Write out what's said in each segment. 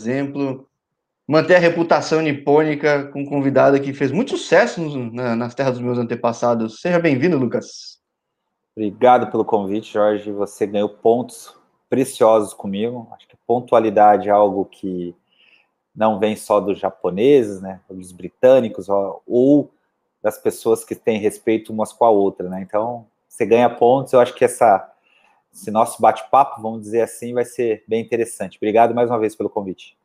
exemplo, manter a reputação nipônica com um convidado que fez muito sucesso nas terras dos meus antepassados. Seja bem-vindo, Lucas. Obrigado pelo convite, Jorge. Você ganhou pontos preciosos comigo. Acho que pontualidade é algo que não vem só dos japoneses, né, dos britânicos, ou das pessoas que têm respeito umas com a outra, né? Então, você ganha pontos. Eu acho que essa, esse nosso bate-papo, vamos dizer assim, vai ser bem interessante. Obrigado mais uma vez pelo convite.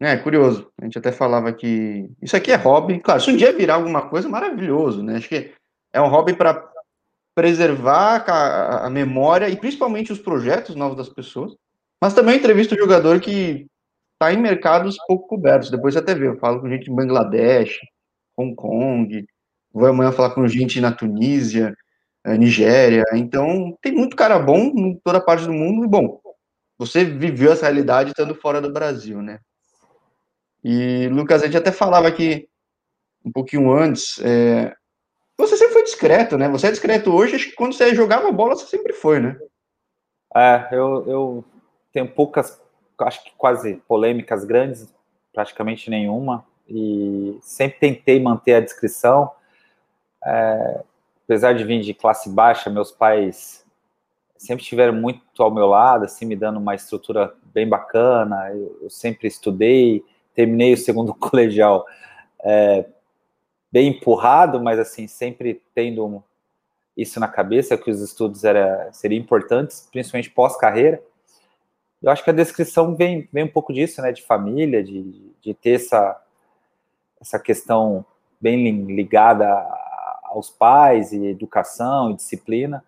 É, curioso. A gente até falava que isso aqui é hobby. Claro, se um dia virar alguma coisa, maravilhoso, né? Acho que é um hobby para preservar a, a, memória e principalmente os projetos novos das pessoas. Mas também entrevista o jogador que está em mercados pouco cobertos. Depois você até vê, eu falo com gente em Bangladesh, Hong Kong, vou amanhã falar com gente na Tunísia, Nigéria. Então, tem muito cara bom em toda parte do mundo. E, bom, você viveu essa realidade estando fora do Brasil, né? E, Lucas, a gente até falava aqui um pouquinho antes, é, você sempre foi discreto, né? Você é discreto hoje, acho que quando você jogava bola, você sempre foi, né? É, eu, eu tenho poucas, acho que quase polêmicas grandes, praticamente nenhuma, e sempre tentei manter a discrição. É, apesar de vir de classe baixa, meus pais sempre estiveram muito ao meu lado, assim, me dando uma estrutura bem bacana. Eu, eu sempre estudei, terminei o segundo colegial é, bem empurrado, mas assim, sempre tendo isso na cabeça, que os estudos era, seriam importantes, principalmente pós-carreira. Eu acho que a descrição vem, vem um pouco disso, né, de família, de, de ter essa, essa questão bem ligada aos pais, e educação, e disciplina.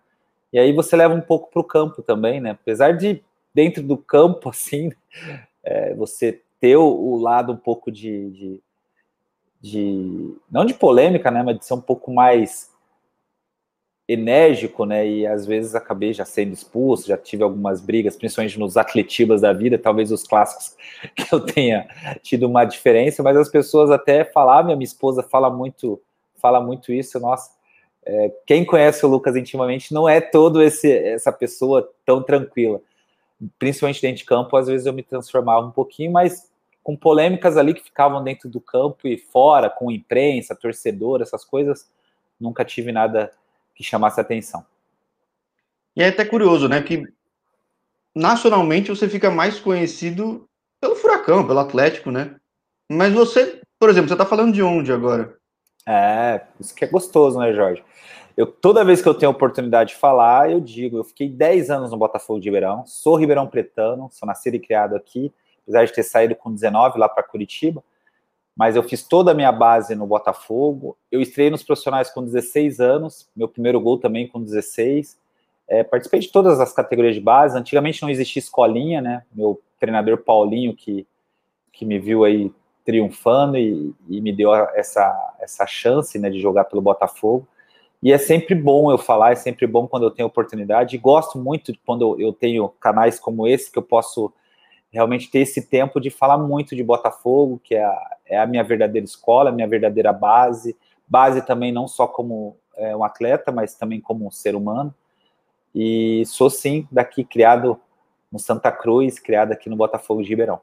E aí você leva um pouco para o campo também, né, apesar de dentro do campo, assim, é, você ter o, o lado um pouco de, de, de, não de polêmica, né, mas de ser um pouco mais enérgico, né, e às vezes acabei já sendo expulso, já tive algumas brigas, principalmente nos atletibas da vida, talvez os clássicos que eu tenha tido uma diferença, mas as pessoas até falavam, minha esposa fala muito, fala muito isso, nossa, é, quem conhece o Lucas intimamente não é todo esse essa pessoa tão tranquila, principalmente dentro de campo, às vezes eu me transformava um pouquinho, mas com polêmicas ali que ficavam dentro do campo e fora, com imprensa, torcedor, essas coisas, nunca tive nada que chamasse atenção. E é até curioso, né? Que nacionalmente você fica mais conhecido pelo Furacão, pelo Atlético, né? Mas você, por exemplo, você tá falando de onde agora? É, isso que é gostoso, né, Jorge? Eu, toda vez que eu tenho oportunidade de falar, eu digo, eu fiquei 10 anos no Botafogo de Ribeirão, sou ribeirão pretano, sou nascido e criado aqui, apesar de ter saído com 19 lá para Curitiba, mas eu fiz toda a minha base no Botafogo. Eu estreiei nos profissionais com 16 anos, meu primeiro gol também com 16. É, participei de todas as categorias de base. Antigamente não existia escolinha, né? Meu treinador Paulinho, que, que me viu aí triunfando e, e me deu essa, essa chance né, de jogar pelo Botafogo. E é sempre bom eu falar, é sempre bom quando eu tenho oportunidade. E gosto muito quando eu tenho canais como esse que eu posso realmente ter esse tempo de falar muito de Botafogo, que é a, é a minha verdadeira escola, a minha verdadeira base, base também não só como é, um atleta, mas também como um ser humano. E sou sim daqui criado no Santa Cruz, criado aqui no Botafogo de Ribeirão.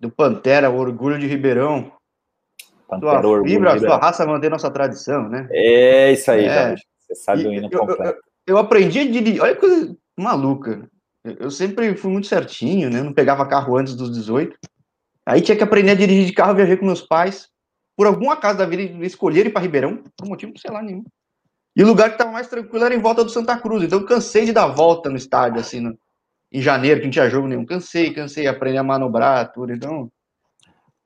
Do Pantera, orgulho de Ribeirão. Pantera, sua orgulho fibra, sua raça manter nossa tradição, né? É isso aí, é. Jorge. Você sabe o hino completo. Eu, eu, eu aprendi a dirigir. Olha que coisa maluca. Eu sempre fui muito certinho, né? Não pegava carro antes dos 18. Aí tinha que aprender a dirigir de carro, viajei com meus pais. Por algum acaso da vida, escolheram ir para Ribeirão, por motivo, sei lá, nenhum. E o lugar que estava mais tranquilo era em volta do Santa Cruz. Então eu cansei de dar volta no estádio, assim, no, em janeiro, que não tinha jogo nenhum. Cansei, cansei, aprender a manobrar, tudo. Então.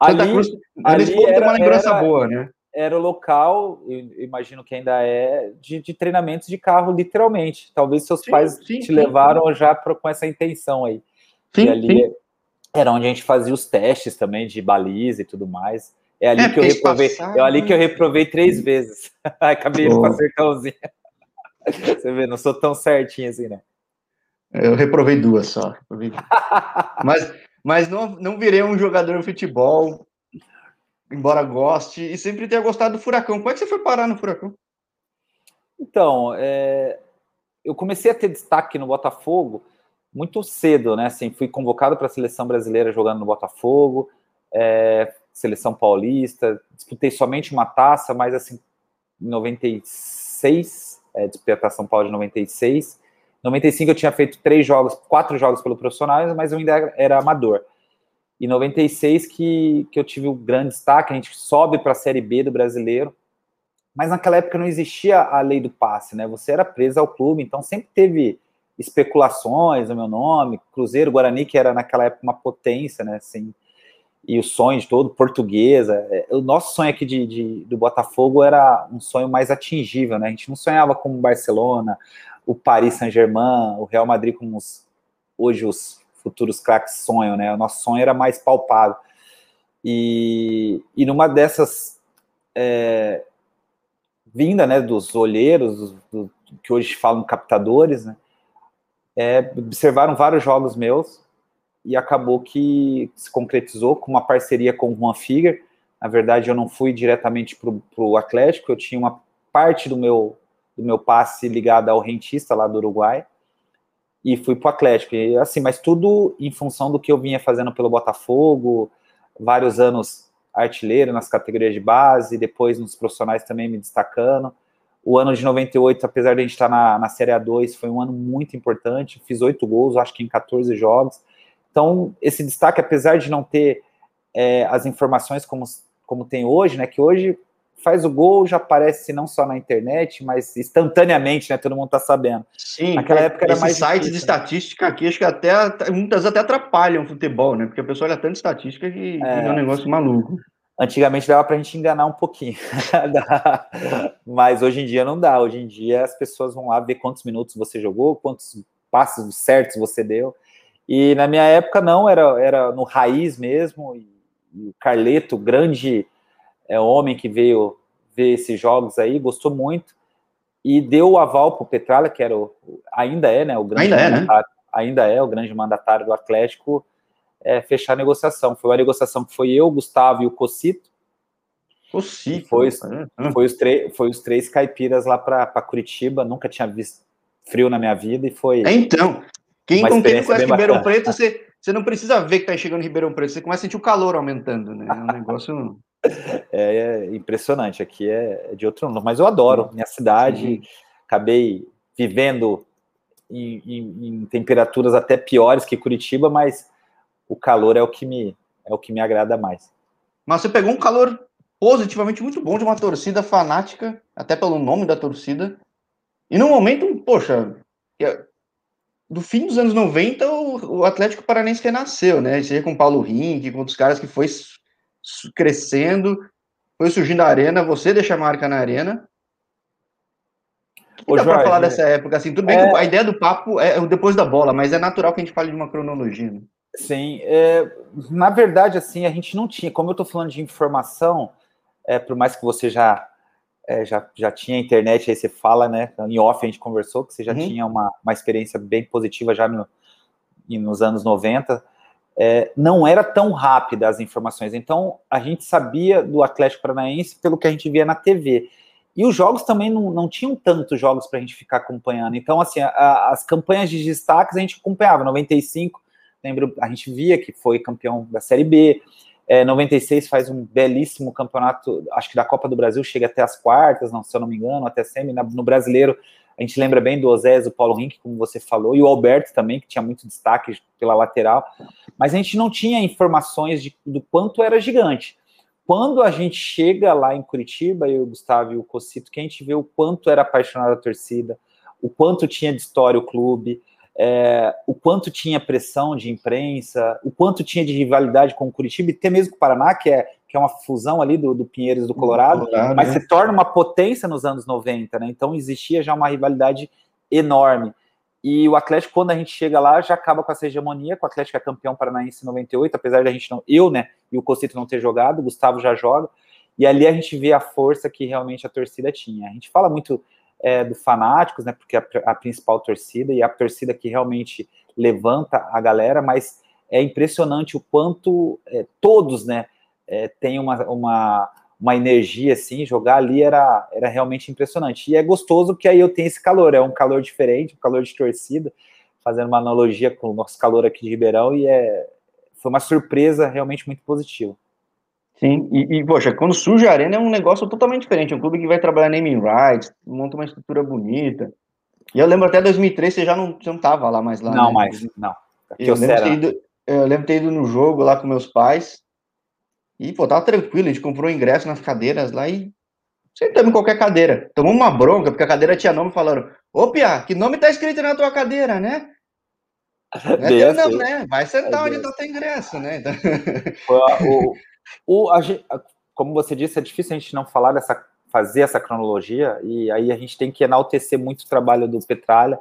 Santa ali, Cruz, ali era, uma lembrança era, boa, né? era o local, imagino que ainda é, de, de treinamentos de carro, literalmente. Talvez seus sim, pais sim, te sim, levaram já pra, com essa intenção aí. Sim, e ali era onde a gente fazia os testes também de baliza e tudo mais. É ali é, que eu reprovei. É ali que eu reprovei três vezes. Acabei oh. com a sertãozinha. Você vê, não sou tão certinho assim, né? Eu reprovei duas só. Reprovei duas. mas mas não, não virei um jogador de futebol embora goste, e sempre tenha gostado do Furacão. Como é que você foi parar no Furacão? Então, é, eu comecei a ter destaque no Botafogo muito cedo, né? Assim, fui convocado para a seleção brasileira jogando no Botafogo, é, seleção paulista, disputei somente uma taça, mas assim, em 96, é, disputei a São Paulo de 96. 95 eu tinha feito três jogos, quatro jogos pelo profissionais, mas eu ainda era amador. E 96 que, que eu tive o um grande destaque, a gente sobe para a Série B do brasileiro, mas naquela época não existia a lei do passe, né? Você era preso ao clube, então sempre teve especulações no meu nome, Cruzeiro, Guarani, que era naquela época uma potência, né? Assim, e o sonho de todo, portuguesa. É, o nosso sonho aqui de, de, do Botafogo era um sonho mais atingível, né? A gente não sonhava com o Barcelona, o Paris Saint-Germain, o Real Madrid como os, hoje os futuros craques sonham, né? O nosso sonho era mais palpável. E, e numa dessas é, vinda, né, dos olheiros, do, que hoje falam captadores, né? É, observaram vários jogos meus e acabou que se concretizou com uma parceria com o Juan Figuer. Na verdade, eu não fui diretamente para o Atlético, eu tinha uma parte do meu, do meu passe ligada ao rentista lá do Uruguai e fui para o Atlético. E, assim, mas tudo em função do que eu vinha fazendo pelo Botafogo, vários anos artilheiro nas categorias de base, depois nos profissionais também me destacando. O ano de 98, apesar de a gente estar na, na Série A2, foi um ano muito importante. Fiz oito gols, acho que em 14 jogos. Então, esse destaque, apesar de não ter é, as informações como, como tem hoje, né? Que hoje faz o gol, já aparece não só na internet, mas instantaneamente, né? Todo mundo tá sabendo. Sim, naquela é, época era mais. sites de né? estatística aqui, acho que até muitas até atrapalham o futebol, né? Porque a pessoa olha tanto estatística que é, é um negócio maluco. Antigamente dava para a gente enganar um pouquinho, mas hoje em dia não dá. Hoje em dia as pessoas vão lá ver quantos minutos você jogou, quantos passos certos você deu. E na minha época não, era, era no raiz mesmo. E, e o Carleto, grande é, homem que veio ver esses jogos aí, gostou muito e deu o aval para o Petralha, que era o, ainda é, né, o grande ainda mandatário, é, né? ainda é o grande mandatário do Atlético, é, fechar a negociação. Foi uma negociação que foi eu, Gustavo e o Cocito. Cocito. Foi, foi, os foi os três caipiras lá para Curitiba, nunca tinha visto frio na minha vida e foi. É, então, quem, com quem conhece Ribeirão Preto, você, você não precisa ver que está chegando Ribeirão Preto, você começa a sentir o calor aumentando, né? É um negócio. É, é, impressionante, aqui é, é de outro mundo, mas eu adoro minha cidade, Sim. acabei vivendo em, em, em, temperaturas até piores que Curitiba, mas o calor é o que me é o que me agrada mais. Mas você pegou um calor positivamente muito bom de uma torcida fanática, até pelo nome da torcida, e no momento, poxa, do fim dos anos 90, o, o Atlético Paranense renasceu, né? Seja com o Paulo Rink, com outros caras que foi crescendo, foi surgindo a arena, você deixa a marca na arena. O Ô, dá para falar dessa época? Assim, tudo bem é... que a ideia do papo é depois da bola, mas é natural que a gente fale de uma cronologia. Né? Sim, é, na verdade, assim, a gente não tinha, como eu estou falando de informação, é, por mais que você já é, já, já tinha internet, aí você fala, né? Em off a gente conversou que você já uhum. tinha uma, uma experiência bem positiva já no, nos anos 90. É, não era tão rápida as informações. Então, a gente sabia do Atlético Paranaense pelo que a gente via na TV. E os jogos também não, não tinham tantos jogos para a gente ficar acompanhando. Então, assim, a, as campanhas de destaques a gente acompanhava. 95, lembro, a gente via que foi campeão da Série B. É, 96 faz um belíssimo campeonato, acho que da Copa do Brasil chega até as quartas, não, se eu não me engano, até semi. No brasileiro, a gente lembra bem do Osés, do Paulo Rink, como você falou, e o Alberto também, que tinha muito destaque pela lateral, mas a gente não tinha informações de, do quanto era gigante. Quando a gente chega lá em Curitiba, eu, o Gustavo e o Cocito, que a gente vê o quanto era apaixonada a torcida, o quanto tinha de história o clube, é, o quanto tinha pressão de imprensa, o quanto tinha de rivalidade com o Curitiba, e até mesmo com o Paraná, que é, que é uma fusão ali do, do Pinheiros do Colorado, Colorado mas né? se torna uma potência nos anos 90, né? Então existia já uma rivalidade enorme. E o Atlético, quando a gente chega lá, já acaba com essa hegemonia, com o Atlético é campeão paranaense em 98, apesar da gente não, eu, né, e o Cocito não ter jogado, o Gustavo já joga, e ali a gente vê a força que realmente a torcida tinha. A gente fala muito é, do Fanáticos, né? Porque é a, a, principal torcida e a torcida que realmente levanta a galera, mas é impressionante o quanto é, todos, né? É, tem uma, uma, uma energia assim, jogar ali era, era realmente impressionante. E é gostoso que aí eu tenho esse calor, é um calor diferente, um calor de torcida. fazendo uma analogia com o nosso calor aqui de Ribeirão, e é, foi uma surpresa realmente muito positiva. Sim, e, e, poxa, quando surge a arena é um negócio totalmente diferente. É um clube que vai trabalhar naming rights, monta uma estrutura bonita. E eu lembro até 2003 você já não, você não tava lá mais lá. Não, né? mais, não. Eu lembro, ter ido, eu lembro ter ido no jogo lá com meus pais. E, pô, tava tranquilo, a gente comprou ingresso nas cadeiras lá e sentamos em qualquer cadeira. Tomamos uma bronca, porque a cadeira tinha nome falando, ô Pia, que nome tá escrito na tua cadeira, né? Não, é teu, não, né? Vai sentar é onde tá teu ingresso, né? Então... O, o, a, como você disse, é difícil a gente não falar dessa, fazer essa cronologia, e aí a gente tem que enaltecer muito o trabalho do Petralha,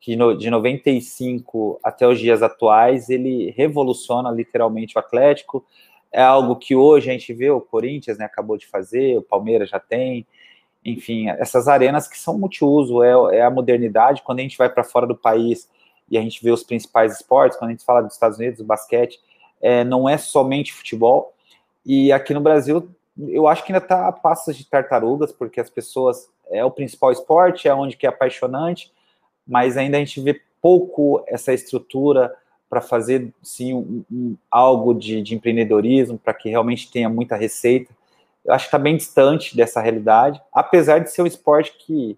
que no, de 95 até os dias atuais, ele revoluciona literalmente o Atlético, é algo que hoje a gente vê, o Corinthians né, acabou de fazer, o Palmeiras já tem, enfim, essas arenas que são multiuso, é, é a modernidade, quando a gente vai para fora do país e a gente vê os principais esportes, quando a gente fala dos Estados Unidos, o basquete, é, não é somente futebol, e aqui no Brasil, eu acho que ainda está a passos de tartarugas, porque as pessoas, é o principal esporte, é onde que é apaixonante, mas ainda a gente vê pouco essa estrutura, para fazer sim um, um, algo de, de empreendedorismo, para que realmente tenha muita receita. Eu acho que está bem distante dessa realidade, apesar de ser um esporte que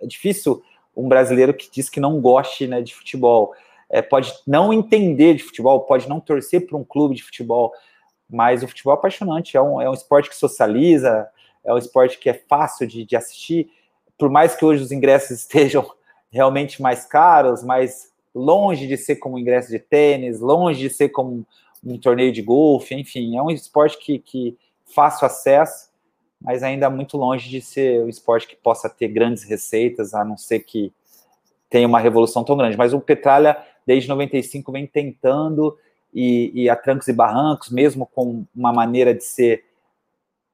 é difícil um brasileiro que diz que não goste né, de futebol. É, pode não entender de futebol, pode não torcer para um clube de futebol, mas o futebol é apaixonante, é um, é um esporte que socializa, é um esporte que é fácil de, de assistir, por mais que hoje os ingressos estejam realmente mais caros, mais longe de ser como ingresso de tênis, longe de ser como um torneio de golfe, enfim, é um esporte que, que fácil acesso, mas ainda muito longe de ser um esporte que possa ter grandes receitas, a não ser que tenha uma revolução tão grande. Mas o Petralha, desde 95, vem tentando, e, e a trancos e barrancos, mesmo com uma maneira de ser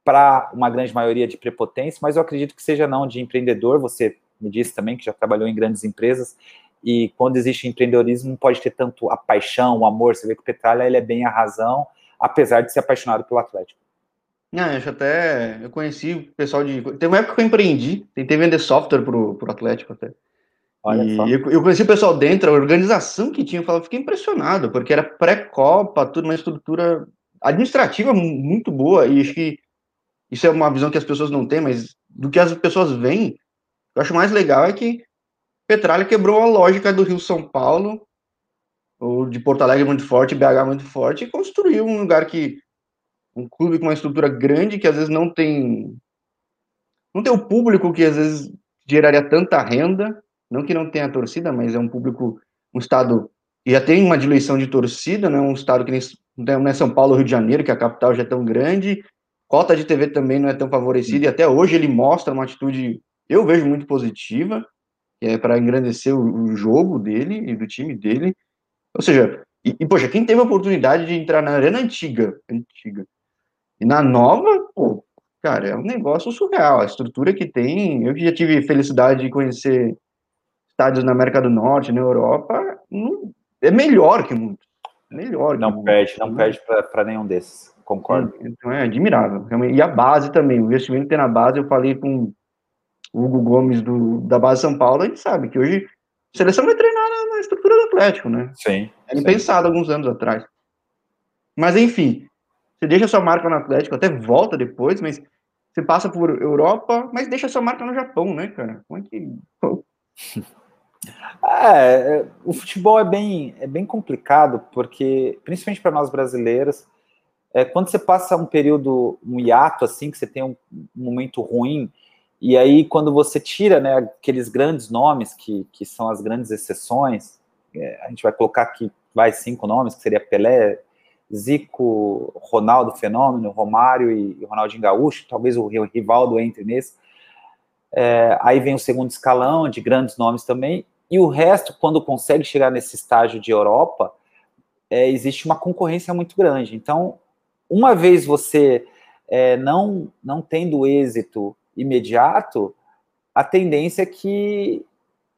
para uma grande maioria de prepotência, mas eu acredito que seja não de empreendedor, você me disse também que já trabalhou em grandes empresas, e quando existe empreendedorismo, não pode ter tanto a paixão, o amor. Você vê que o Petralha ele é bem a razão, apesar de ser apaixonado pelo Atlético. Não, eu até. Eu conheci o pessoal de. Tem uma época que eu empreendi, tentei vender software pro, pro Atlético até. Olha e só. Eu, eu conheci o pessoal dentro, a organização que tinha, eu falava, fiquei impressionado, porque era pré-copa, tudo, uma estrutura administrativa muito boa, e acho que isso é uma visão que as pessoas não têm, mas do que as pessoas veem, eu acho mais legal é que Petralha quebrou a lógica do Rio São Paulo, ou de Porto Alegre muito forte, BH muito forte, e construiu um lugar que um clube com uma estrutura grande que às vezes não tem não tem o público que às vezes geraria tanta renda, não que não tenha torcida, mas é um público, um estado que já tem uma diluição de torcida, né? Um estado que nem não é São Paulo, Rio de Janeiro, que a capital já é tão grande, cota de TV também não é tão favorecida, e até hoje ele mostra uma atitude, eu vejo muito positiva, é para engrandecer o, o, jogo dele e do time dele. Ou seja, e, e, poxa, quem teve a oportunidade de entrar na arena antiga, antiga, e na nova, pô, cara, é um negócio surreal. A estrutura que tem, eu que já tive felicidade de conhecer estádios na América do Norte, na Europa, não, é melhor que muito. Melhor. Não perde, não perde para nenhum desses. Concordo. Então é admirável. E a base também, o investimento que tem na base, eu falei com o Hugo Gomes do, da base São Paulo, a gente sabe que hoje a seleção vai treinar na, na estrutura do Atlético, né? Sim. É impensado alguns anos atrás. Mas enfim, você deixa sua marca no Atlético, até volta depois, mas você passa por Europa, mas deixa sua marca no Japão, né, cara? Como é que. É, é, o futebol é bem, é bem complicado, porque, principalmente para nós brasileiros, é, quando você passa um período, um hiato assim, que você tem um, um momento ruim, e aí, quando você tira né, aqueles grandes nomes, que, que são as grandes exceções, é, a gente vai colocar aqui vai cinco nomes, que seria Pelé, Zico, Ronaldo Fenômeno, Romário e, e Ronaldinho Gaúcho, talvez o Rivaldo entre nesse. É, aí vem o segundo escalão, de grandes nomes também, e o resto, quando consegue chegar nesse estágio de Europa, é, existe uma concorrência muito grande. Então, uma vez você é, não, não tendo êxito imediato, a tendência é que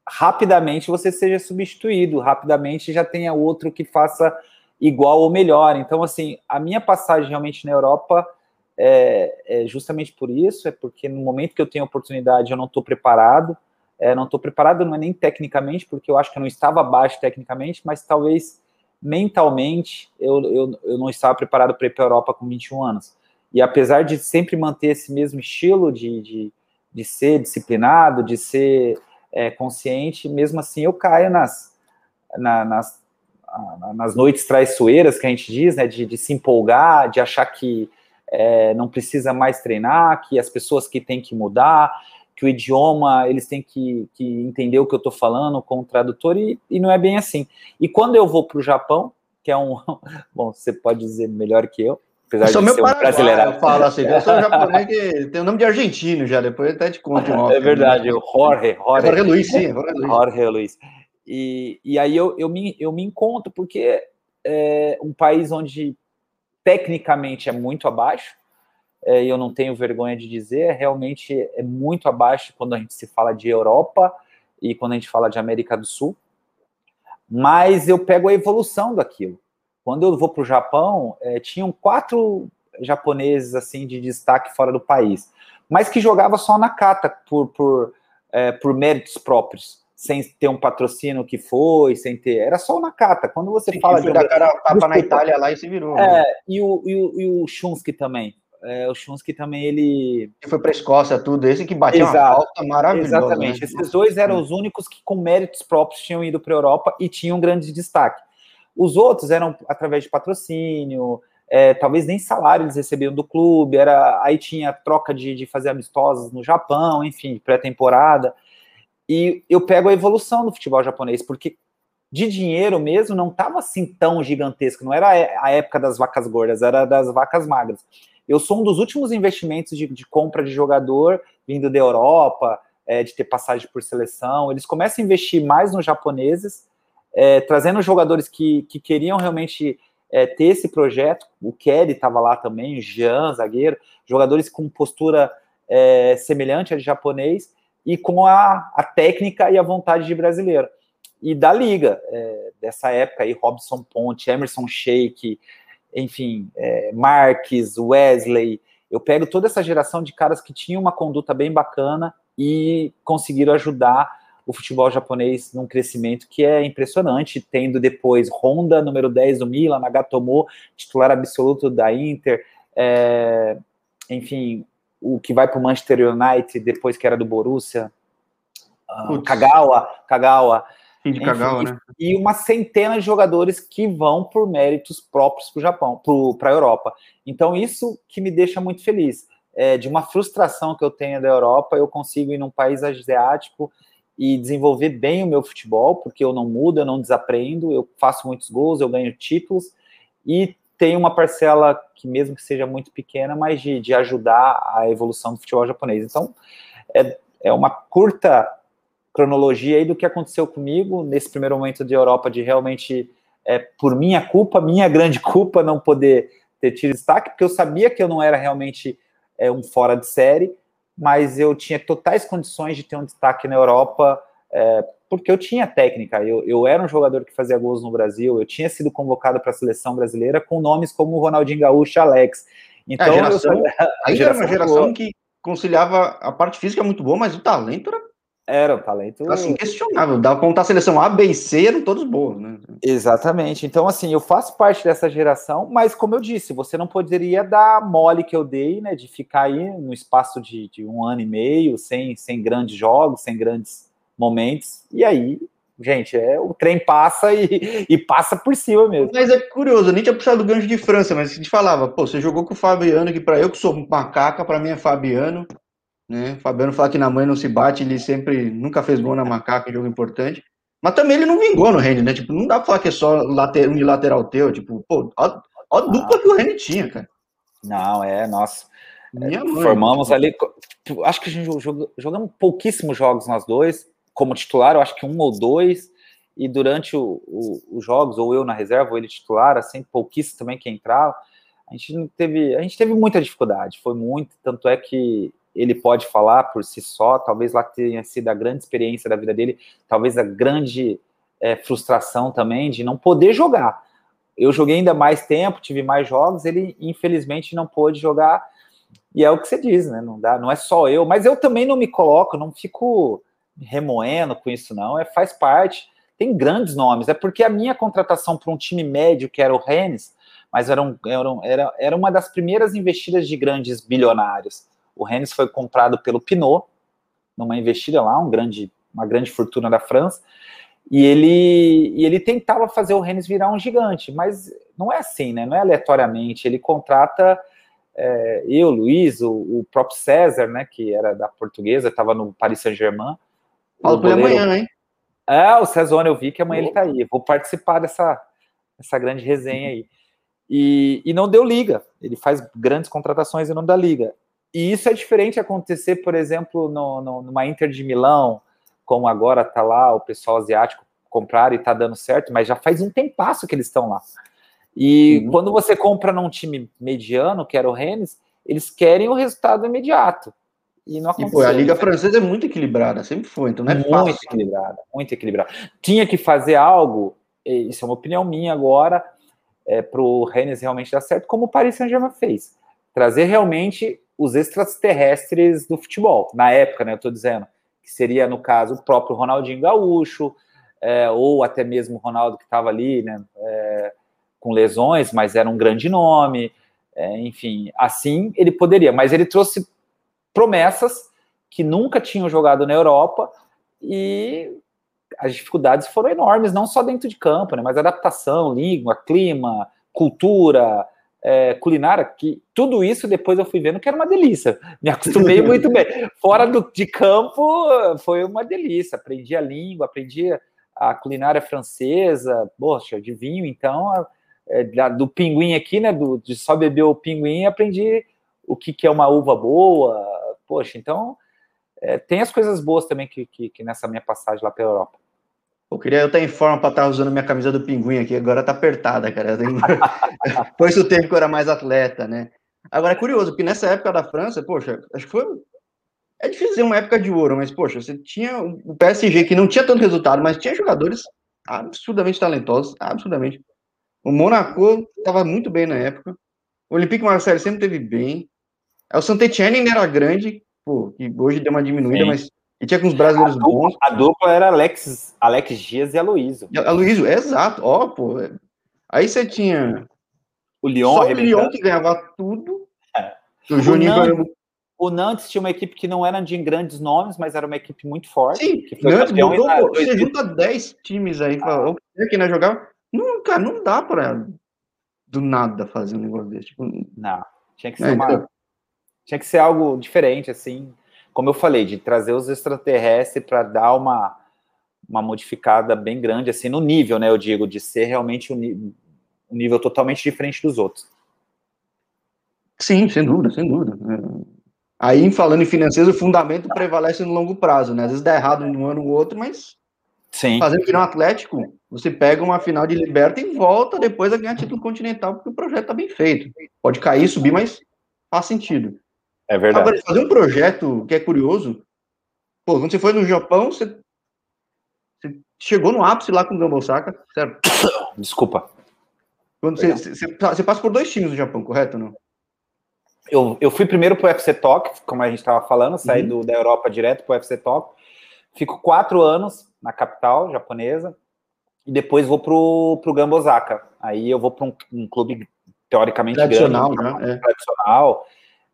rapidamente você seja substituído, rapidamente já tenha outro que faça igual ou melhor. Então, assim, a minha passagem realmente na Europa é, é justamente por isso, é porque no momento que eu tenho oportunidade eu não estou preparado, É, não estou preparado, não é nem tecnicamente, porque eu acho que eu não estava abaixo tecnicamente, mas talvez mentalmente eu, eu, eu não estava preparado para ir para a Europa com 21 anos. E apesar de sempre manter esse mesmo estilo de, de, de ser disciplinado, de ser é, consciente, mesmo assim eu caio nas, na, nas, nas noites traiçoeiras que a gente diz, né, de, de se empolgar, de achar que é, não precisa mais treinar, que as pessoas que têm que mudar, que o idioma, eles têm que, que entender o que eu estou falando com o tradutor, e, e não é bem assim. E quando eu vou para o Japão, que é um. Bom, você pode dizer melhor que eu, apesar eu sou de meu ser um brasileiro. Eu falo assim, eu sou um japonês que tem o nome de argentino já, depois até te conto. Um é verdade, o Jorge. Jorge, Jorge Luiz, sim. Jorge Luiz. Jorge Luiz. E, e aí eu, eu, me, eu me encontro, porque é um país onde tecnicamente é muito abaixo, é, e eu não tenho vergonha de dizer, realmente é muito abaixo quando a gente se fala de Europa e quando a gente fala de América do Sul, mas eu pego a evolução daquilo. Quando eu vou para o Japão, é, tinham quatro japoneses assim de destaque fora do país, mas que jogava só na cata por, por, é, por méritos próprios sem ter um patrocínio que foi, sem ter. Era só na cata. Quando você Sim, fala de. Um... da cara tapa na Itália lá e se virou. É, né? e, o, e, o, e o também. É, o Shunsky também, ele. Foi para a Escócia, tudo. Esse que batia Exato. uma falta maravilhosa. Exatamente. Né? Esses dois eram os únicos que, com méritos próprios, tinham ido para a Europa e tinham um grande destaque. Os outros eram através de patrocínio, é, talvez nem salário eles recebiam do clube, era aí tinha troca de, de fazer amistosos no Japão, enfim, pré-temporada. E eu pego a evolução do futebol japonês, porque de dinheiro mesmo não estava assim tão gigantesco, não era a época das vacas gordas, era das vacas magras. Eu sou um dos últimos investimentos de, de compra de jogador vindo da Europa, é, de ter passagem por seleção. Eles começam a investir mais nos japoneses, é, trazendo jogadores que, que queriam realmente é, ter esse projeto. O Kelly estava lá também, Jean, zagueiro, jogadores com postura é, semelhante a de japonês e com a, a técnica e a vontade de brasileiro. E da liga, é, dessa época aí, Robson Ponte, Emerson Sheik, enfim, é, Marques, Wesley. Eu pego toda essa geração de caras que tinham uma conduta bem bacana e conseguiram ajudar o futebol japonês num crescimento que é impressionante, tendo depois Honda, número 10 do Milan, Nagatomo, titular absoluto da Inter, é, enfim, o que vai para o Manchester United, depois que era do Borussia, uh, Kagawa, Kagawa, enfim, Kagawa né? e uma centena de jogadores que vão por méritos próprios para o Japão, para a Europa. Então, isso que me deixa muito feliz. É, de uma frustração que eu tenho da Europa, eu consigo ir num país asiático e desenvolver bem o meu futebol, porque eu não mudo, eu não desaprendo, eu faço muitos gols, eu ganho títulos, e tem uma parcela que, mesmo que seja muito pequena, mas de, de ajudar a evolução do futebol japonês. Então, é, é uma curta cronologia aí do que aconteceu comigo nesse primeiro momento de Europa, de realmente, é, por minha culpa, minha grande culpa, não poder ter tido destaque, porque eu sabia que eu não era realmente é, um fora de série, mas eu tinha totais condições de ter um destaque na Europa é, porque eu tinha técnica, eu, eu era um jogador que fazia gols no Brasil, eu tinha sido convocado para a seleção brasileira com nomes como Ronaldinho Gaúcho e Alex. Então, é, a geração, eu, a geração era uma geração boa. que conciliava a parte física muito boa, mas o talento era era um talento assim, questionável. Dá pra contar a seleção A, B e C, eram todos bons, né? Exatamente. Então, assim, eu faço parte dessa geração, mas como eu disse, você não poderia dar mole que eu dei, né? De ficar aí no espaço de, de um ano e meio, sem, sem grandes jogos, sem grandes momentos. E aí, gente, é o trem passa e, e passa por cima mesmo. Mas é curioso, eu nem tinha puxado o gancho de França, mas a gente falava, pô, você jogou com o Fabiano, que para eu que sou macaca, para mim é Fabiano, né? O Fabiano fala que na mãe não se bate, ele sempre nunca fez gol na macaca em jogo importante. Mas também ele não vingou no Rennes, né? Tipo, não dá pra falar que é só lateral, unilateral teu, tipo, pô, ó, ó a dupla que o Rennes tinha, cara. Não, é, nossa. Minha mãe, formamos tipo... ali, acho que a gente jogou, jogamos pouquíssimos jogos nós dois, como titular, eu acho que um ou dois, e durante o, o, os jogos, ou eu na reserva, ou ele titular, assim, pouquíssimo também que entrava, a gente não teve, a gente teve muita dificuldade, foi muito, tanto é que ele pode falar por si só, talvez lá tenha sido a grande experiência da vida dele, talvez a grande é, frustração também de não poder jogar. Eu joguei ainda mais tempo, tive mais jogos, ele infelizmente não pôde jogar, e é o que você diz, né? Não dá, não é só eu, mas eu também não me coloco, não fico remoendo com isso, não. É, faz parte. Tem grandes nomes. É porque a minha contratação para um time médio, que era o Rennes, mas era, um, era, era, era uma das primeiras investidas de grandes bilionários. O Rennes foi comprado pelo Pinot, numa investida lá, um grande, uma grande fortuna da França, e ele, e ele tentava fazer o Rennes virar um gigante, mas não é assim, né? Não é aleatoriamente. Ele contrata é, eu, Luiz, o, o, próprio César, né, que era da portuguesa, estava no Paris Saint-Germain. Fala ele amanhã, hein? É, o Cezone, eu vi que amanhã oh. ele tá aí. Vou participar dessa, dessa grande resenha aí. E, e não deu liga. Ele faz grandes contratações e não dá liga. E isso é diferente acontecer, por exemplo, no, no, numa Inter de Milão, como agora tá lá o pessoal asiático comprar e tá dando certo, mas já faz um tempasso que eles estão lá. E uhum. quando você compra num time mediano, que era o Rennes, eles querem o resultado imediato. E não aconteceu. E, pô, a Liga Francesa é muito equilibrada, sempre foi, então não é muito fácil. equilibrada, muito equilibrada. Tinha que fazer algo, isso é uma opinião minha agora, é, para o Rennes realmente dar certo, como o Paris Saint-Germain fez. Trazer realmente os extraterrestres do futebol, na época, né, eu estou dizendo, que seria, no caso, o próprio Ronaldinho Gaúcho, é, ou até mesmo o Ronaldo que estava ali, né, é, com lesões, mas era um grande nome, é, enfim, assim ele poderia, mas ele trouxe promessas que nunca tinham jogado na Europa e as dificuldades foram enormes, não só dentro de campo, né, mas adaptação, língua, clima, cultura, é, culinária, que tudo isso depois eu fui vendo que era uma delícia. Me acostumei muito bem. Fora do, de campo foi uma delícia. Aprendi a língua, aprendi a culinária francesa, poxa, de vinho, então, é, do pinguim aqui, né? Do, de só beber o pinguim, aprendi o que, que é uma uva boa. Poxa, então é, tem as coisas boas também que, que, que nessa minha passagem lá pela Europa. Eu queria eu estar em forma para estar usando minha camisa do pinguim aqui, agora tá apertada, cara. Foi isso o tempo que eu era mais atleta, né? Agora é curioso, porque nessa época da França, poxa, acho que foi. É difícil dizer uma época de ouro, mas, poxa, você tinha o PSG que não tinha tanto resultado, mas tinha jogadores absurdamente talentosos, absurdamente. O Monaco estava muito bem na época. O Olympique Marseille sempre teve bem. O Saint-Etienne ainda era grande, pô, que hoje deu uma diminuída, Sim. mas e tinha com os brasileiros a dupla, bons. A dupla era Alex, Alex Dias e Aloysio. Aloysio, exato. Ó, pô. Aí você tinha o Lyon, só o Lyon que ganhava tudo. É. O, Juninho Nantes, o Nantes tinha uma equipe que não era de grandes nomes, mas era uma equipe muito forte. Sim, que foi Nantes mudou, na... você junta 10 times aí, ah. que não jogar. Não, cara, não dá pra do nada fazer um negócio desse. Tipo, não, tinha que ser é, uma... Então... Tinha que ser algo diferente, assim como eu falei, de trazer os extraterrestres para dar uma, uma modificada bem grande, assim, no nível, né, eu digo, de ser realmente um, um nível totalmente diferente dos outros. Sim, sem dúvida, sem dúvida. É. Aí, falando em financeiro, o fundamento prevalece no longo prazo, né? Às vezes dá errado um ano ou outro, mas Sim. fazendo no Atlético, você pega uma final de liberta e volta depois a ganhar título continental, porque o projeto tá bem feito. Pode cair, subir, mas faz sentido. É verdade. Agora, fazer um projeto que é curioso, pô, quando você foi no Japão, você, você chegou no ápice lá com o Gamba certo? Desculpa. Quando você, você, você, passa por dois times no Japão, correto não? Eu, eu fui primeiro para o UFC Tóquio, como a gente estava falando, saí uhum. do, da Europa direto para o UFC Tóquio. Fico quatro anos na capital japonesa e depois vou para o Gamba Osaka. Aí eu vou para um, um, clube teoricamente tradicional, grande, né? tradicional.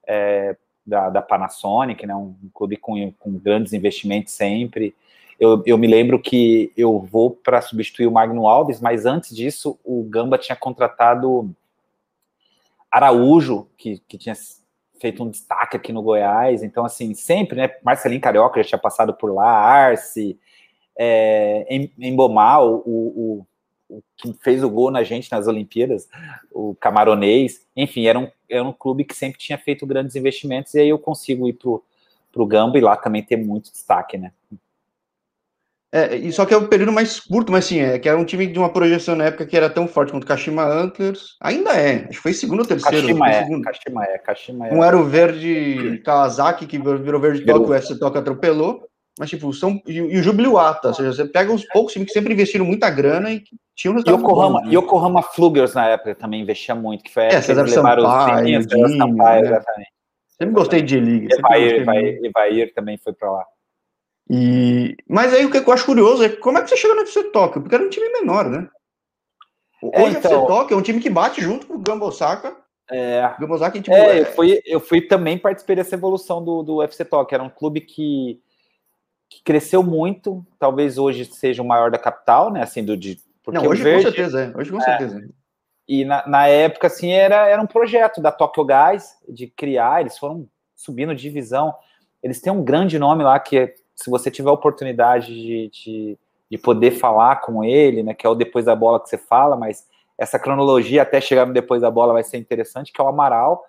É, da, da Panasonic, né, um, clube com, com grandes investimentos sempre. Eu, eu, me lembro que eu vou para substituir o Magno Alves, mas antes disso o Gamba tinha contratado Araújo, que, que tinha feito um destaque aqui no Goiás. Então, assim, sempre, né? Marcelinho Carioca já tinha passado por lá, Arce, é, Embomar, o, o, o, que fez o gol na gente nas Olimpíadas, o camaronês. Enfim, era um é um clube que sempre tinha feito grandes investimentos, e aí eu consigo ir pro, pro Gamba e lá também ter muito destaque, né? É, e só que é um período mais curto, mas sim, é que era um time de uma projeção na época que era tão forte quanto Kashima Antlers. Ainda é, acho que foi segundo ou terceiro. Kashima é, segundo. Kashima é, Kashima é. Um era o verde Kawasaki, que virou verde Tóquio, o FC Tóquio atropelou. Mas, tipo, são. E, e o Jubiluata, ou seja, você pega uns poucos times que sempre investiram muita grana e que tinham E Yokohama, bom, né? Yokohama Flugers na época também investia muito, que foi é, César Sampaio, os César Sampaio, né? exatamente. Sempre gostei de League. Evair, Evair, Evair também foi para lá. E, mas aí o que eu acho curioso é como é que você chegou no FC Tóquio? Porque era um time menor, né? É, Hoje é, então, o FC Tóquio é um time que bate junto com o Gamba Osaka. É, Gamba Osaka, tipo, é, é, eu fui, eu fui também participei dessa evolução do, do FC Tóquio. Era um clube que, que cresceu muito, talvez hoje seja o maior da capital, né? Assim, do de. Não, hoje Verde, com certeza, é. Hoje com é. certeza. E na, na, época, assim, era, era um projeto da Tokyo Guys de criar, eles foram subindo divisão. Eles têm um grande nome lá que, se você tiver a oportunidade de, de, de, poder falar com ele, né, que é o depois da bola que você fala, mas essa cronologia até chegar no depois da bola vai ser interessante, que é o Amaral,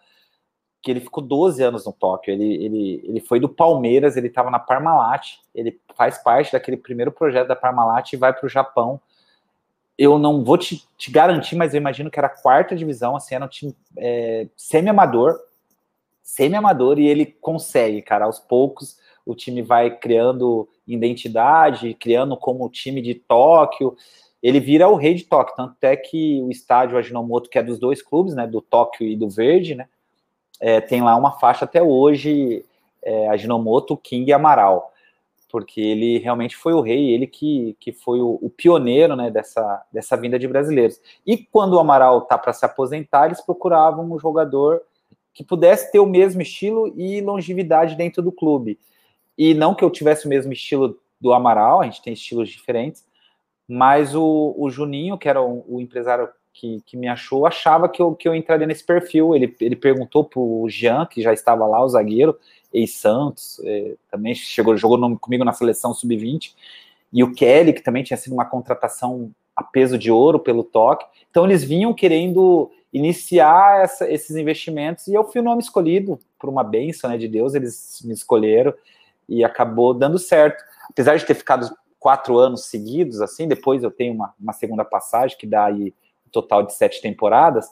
que ele ficou 12 anos no Tóquio. Ele, ele, ele foi do Palmeiras, ele estava na Parmalat, ele faz parte daquele primeiro projeto da Parmalat e vai para o Japão. Eu não vou te, te, garantir, mas eu imagino que era a quarta divisão, assim, era um time é, semi-amador, semi-amador, e ele consegue, cara, aos poucos o time vai criando identidade, criando como time de Tóquio, ele vira o rei de Tóquio, tanto é que o estádio Ajinomoto, que é dos dois clubes, né, do Tóquio e do Verde, né, é, tem lá uma faixa até hoje, é, Ajinomoto, King e Amaral porque ele realmente foi o rei, ele que, que foi o, o pioneiro né, dessa, dessa vinda de brasileiros. E quando o Amaral está para se aposentar, eles procuravam um jogador que pudesse ter o mesmo estilo e longevidade dentro do clube. E não que eu tivesse o mesmo estilo do Amaral, a gente tem estilos diferentes, mas o, o Juninho, que era o, o empresário que, que, me achou, achava que eu, que eu entraria nesse perfil. Ele, ele perguntou para o Jean, que já estava lá, o zagueiro, ex-Santos, é, também chegou, jogou no, comigo na seleção sub-20, e o Kelly, que também tinha sido uma contratação a peso de ouro pelo toque. Então eles vinham querendo iniciar essa, esses investimentos, e eu fui o nome escolhido por uma benção né, de Deus, eles me escolheram e acabou dando certo. Apesar de ter ficado quatro anos seguidos, assim, depois eu tenho uma, uma segunda passagem que dá aí total de sete temporadas,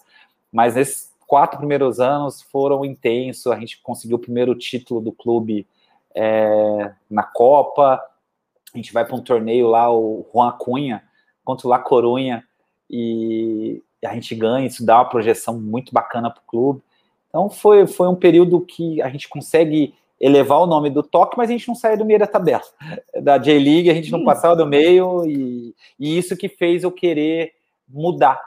mas nesses quatro primeiros anos foram intensos. A gente conseguiu o primeiro título do clube é, na Copa. A gente vai para um torneio lá, o Juan Cunha contra o La Corunha, e a gente ganha. Isso dá uma projeção muito bacana para o clube. Então foi, foi um período que a gente consegue elevar o nome do toque, mas a gente não saía do meio da tabela. Da J-League, a gente não passava do meio, e, e isso que fez eu querer mudar.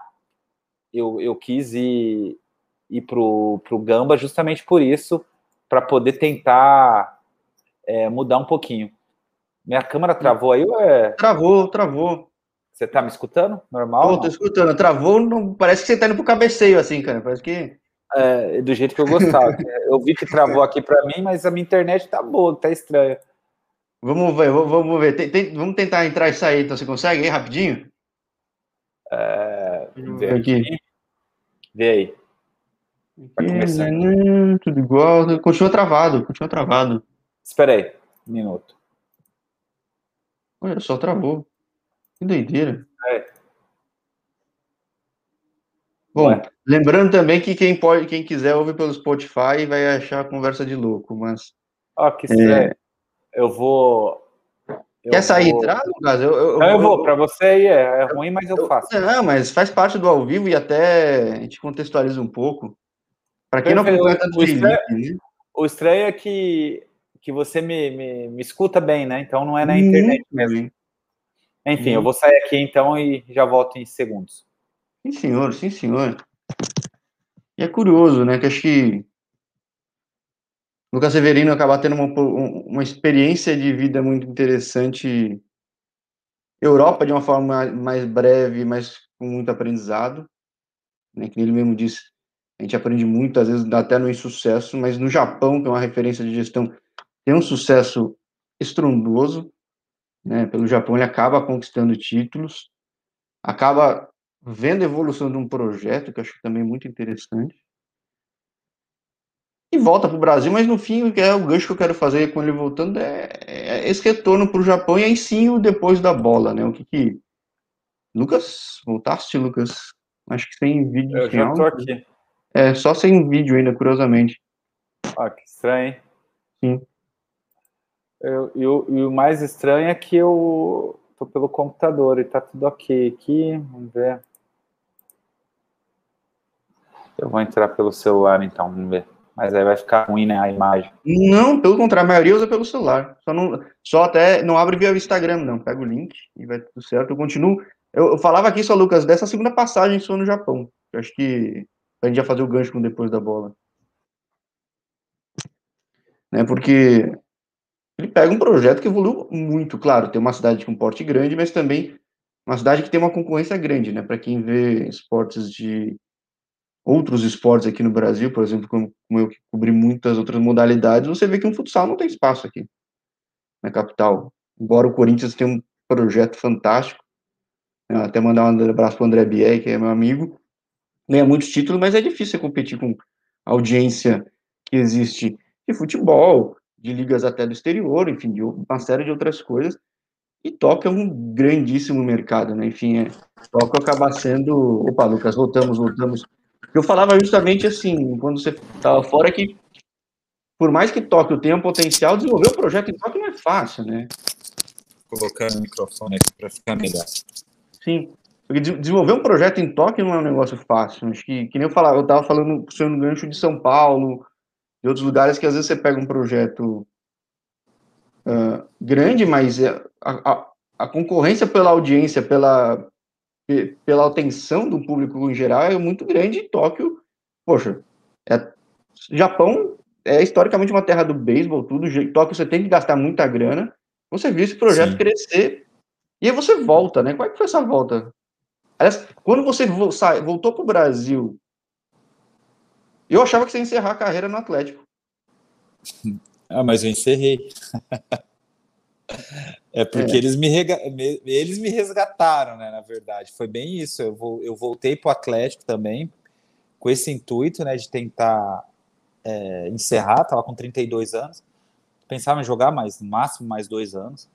Eu, eu quis ir, ir pro, pro Gamba justamente por isso, para poder tentar é, mudar um pouquinho. Minha câmera travou aí ou é... Travou, travou. Você tá me escutando? Normal? Tô, tô escutando. Travou, não... parece que você tá indo pro cabeceio assim, cara. Parece que... É, do jeito que eu gostava. eu vi que travou aqui para mim, mas a minha internet tá boa, tá estranha. Vamos ver, vamos ver. Tem, tem, vamos tentar entrar e sair, então você consegue aí rapidinho? É, vê aqui. Vê aí. Tá tudo igual. Continua travado, continua travado. Espera aí, um minuto. Olha só, travou. Que doideira. É. Bom, Ué. lembrando também que quem pode, quem quiser ouvir pelo Spotify vai achar a conversa de louco, mas. Ó, que é... Eu vou. Eu Quer sair vou... entrar, Lucas? Eu, eu, não, eu vou. Para você aí é, é ruim, mas eu faço. Não, mas faz parte do ao vivo e até a gente contextualiza um pouco. Para quem não acompanha tanto o, estranho, né? o estranho é que, que você me, me, me, escuta bem, né? Então não é na internet mesmo. Enfim, eu vou sair aqui então e já volto em segundos. Sim, senhor, sim, senhor. E é curioso, né? Que acho que Lucas Severino acabar tendo uma, uma experiência de vida muito interessante. Europa, de uma forma mais breve, mas com muito aprendizado. Né? Que ele mesmo disse, a gente aprende muito, às vezes até no insucesso, mas no Japão, que é uma referência de gestão, tem um sucesso estrondoso, né? Pelo Japão ele acaba conquistando títulos, acaba vendo a evolução de um projeto, que eu acho também muito interessante, e volta para o Brasil, mas no fim, é o gancho que eu quero fazer com ele voltando é, é esse retorno para o Japão e aí sim o depois da bola, né? O que que... Lucas, voltaste, Lucas? Acho que sem vídeo. Eu já estou aqui. É, só sem vídeo ainda, curiosamente. Ah, que estranho, hein? Sim. Eu, eu, e o mais estranho é que eu tô pelo computador e tá tudo ok aqui. Vamos ver. Eu vou entrar pelo celular então, vamos ver. Mas aí vai ficar ruim, né, a imagem. Não, pelo contrário, a maioria usa pelo celular. Só, não, só até não abre via Instagram, não. Pega o link e vai tudo certo. Eu continuo. Eu, eu falava aqui só, Lucas, dessa segunda passagem só no Japão. Eu acho que a gente ia fazer o gancho com depois da bola. Né, porque ele pega um projeto que evoluiu muito, claro, tem uma cidade com porte grande, mas também uma cidade que tem uma concorrência grande, né? Para quem vê esportes de outros esportes aqui no Brasil, por exemplo, como, eu que cobri muitas outras modalidades, você vê que um futsal não tem espaço aqui na capital. Embora o Corinthians tenha um projeto fantástico, né? até mandar um abraço para o André Bier, que é meu amigo, ganha muitos títulos, mas é difícil competir com a audiência que existe de futebol, de ligas até do exterior, enfim, de uma série de outras coisas. E Tóquio é um grandíssimo mercado, né? Enfim, é, Tóquio acaba sendo. Opa, Lucas, voltamos, voltamos. Eu falava justamente assim, quando você estava fora, que por mais que Tóquio tenha um potencial, desenvolver um projeto em Tóquio não é fácil, né? Colocando o microfone aqui para ficar melhor. Sim, porque desenvolver um projeto em Tóquio não é um negócio fácil. Acho que, que nem eu falava, eu estava falando no gancho de São Paulo, de outros lugares que às vezes você pega um projeto uh, grande, mas é, a, a, a, concorrência pela audiência, pela, pela atenção do público em geral é muito grande. E Tóquio, poxa, é, Japão é historicamente uma terra do beisebol, tudo. Tóquio você tem que gastar muita grana. Você viu esse projeto Sim. crescer e aí você volta, né? Como é que foi essa volta? Aliás, quando você voltou para o Brasil eu achava que você ia encerrar a carreira no Atlético. Ah, mas eu encerrei. é porque é. Eles, me eles me resgataram, né? Na verdade, foi bem isso. Eu, vou, eu voltei para o Atlético também, com esse intuito, né, de tentar é, encerrar. Estava com 32 anos. Pensava em jogar mais, no máximo mais dois anos.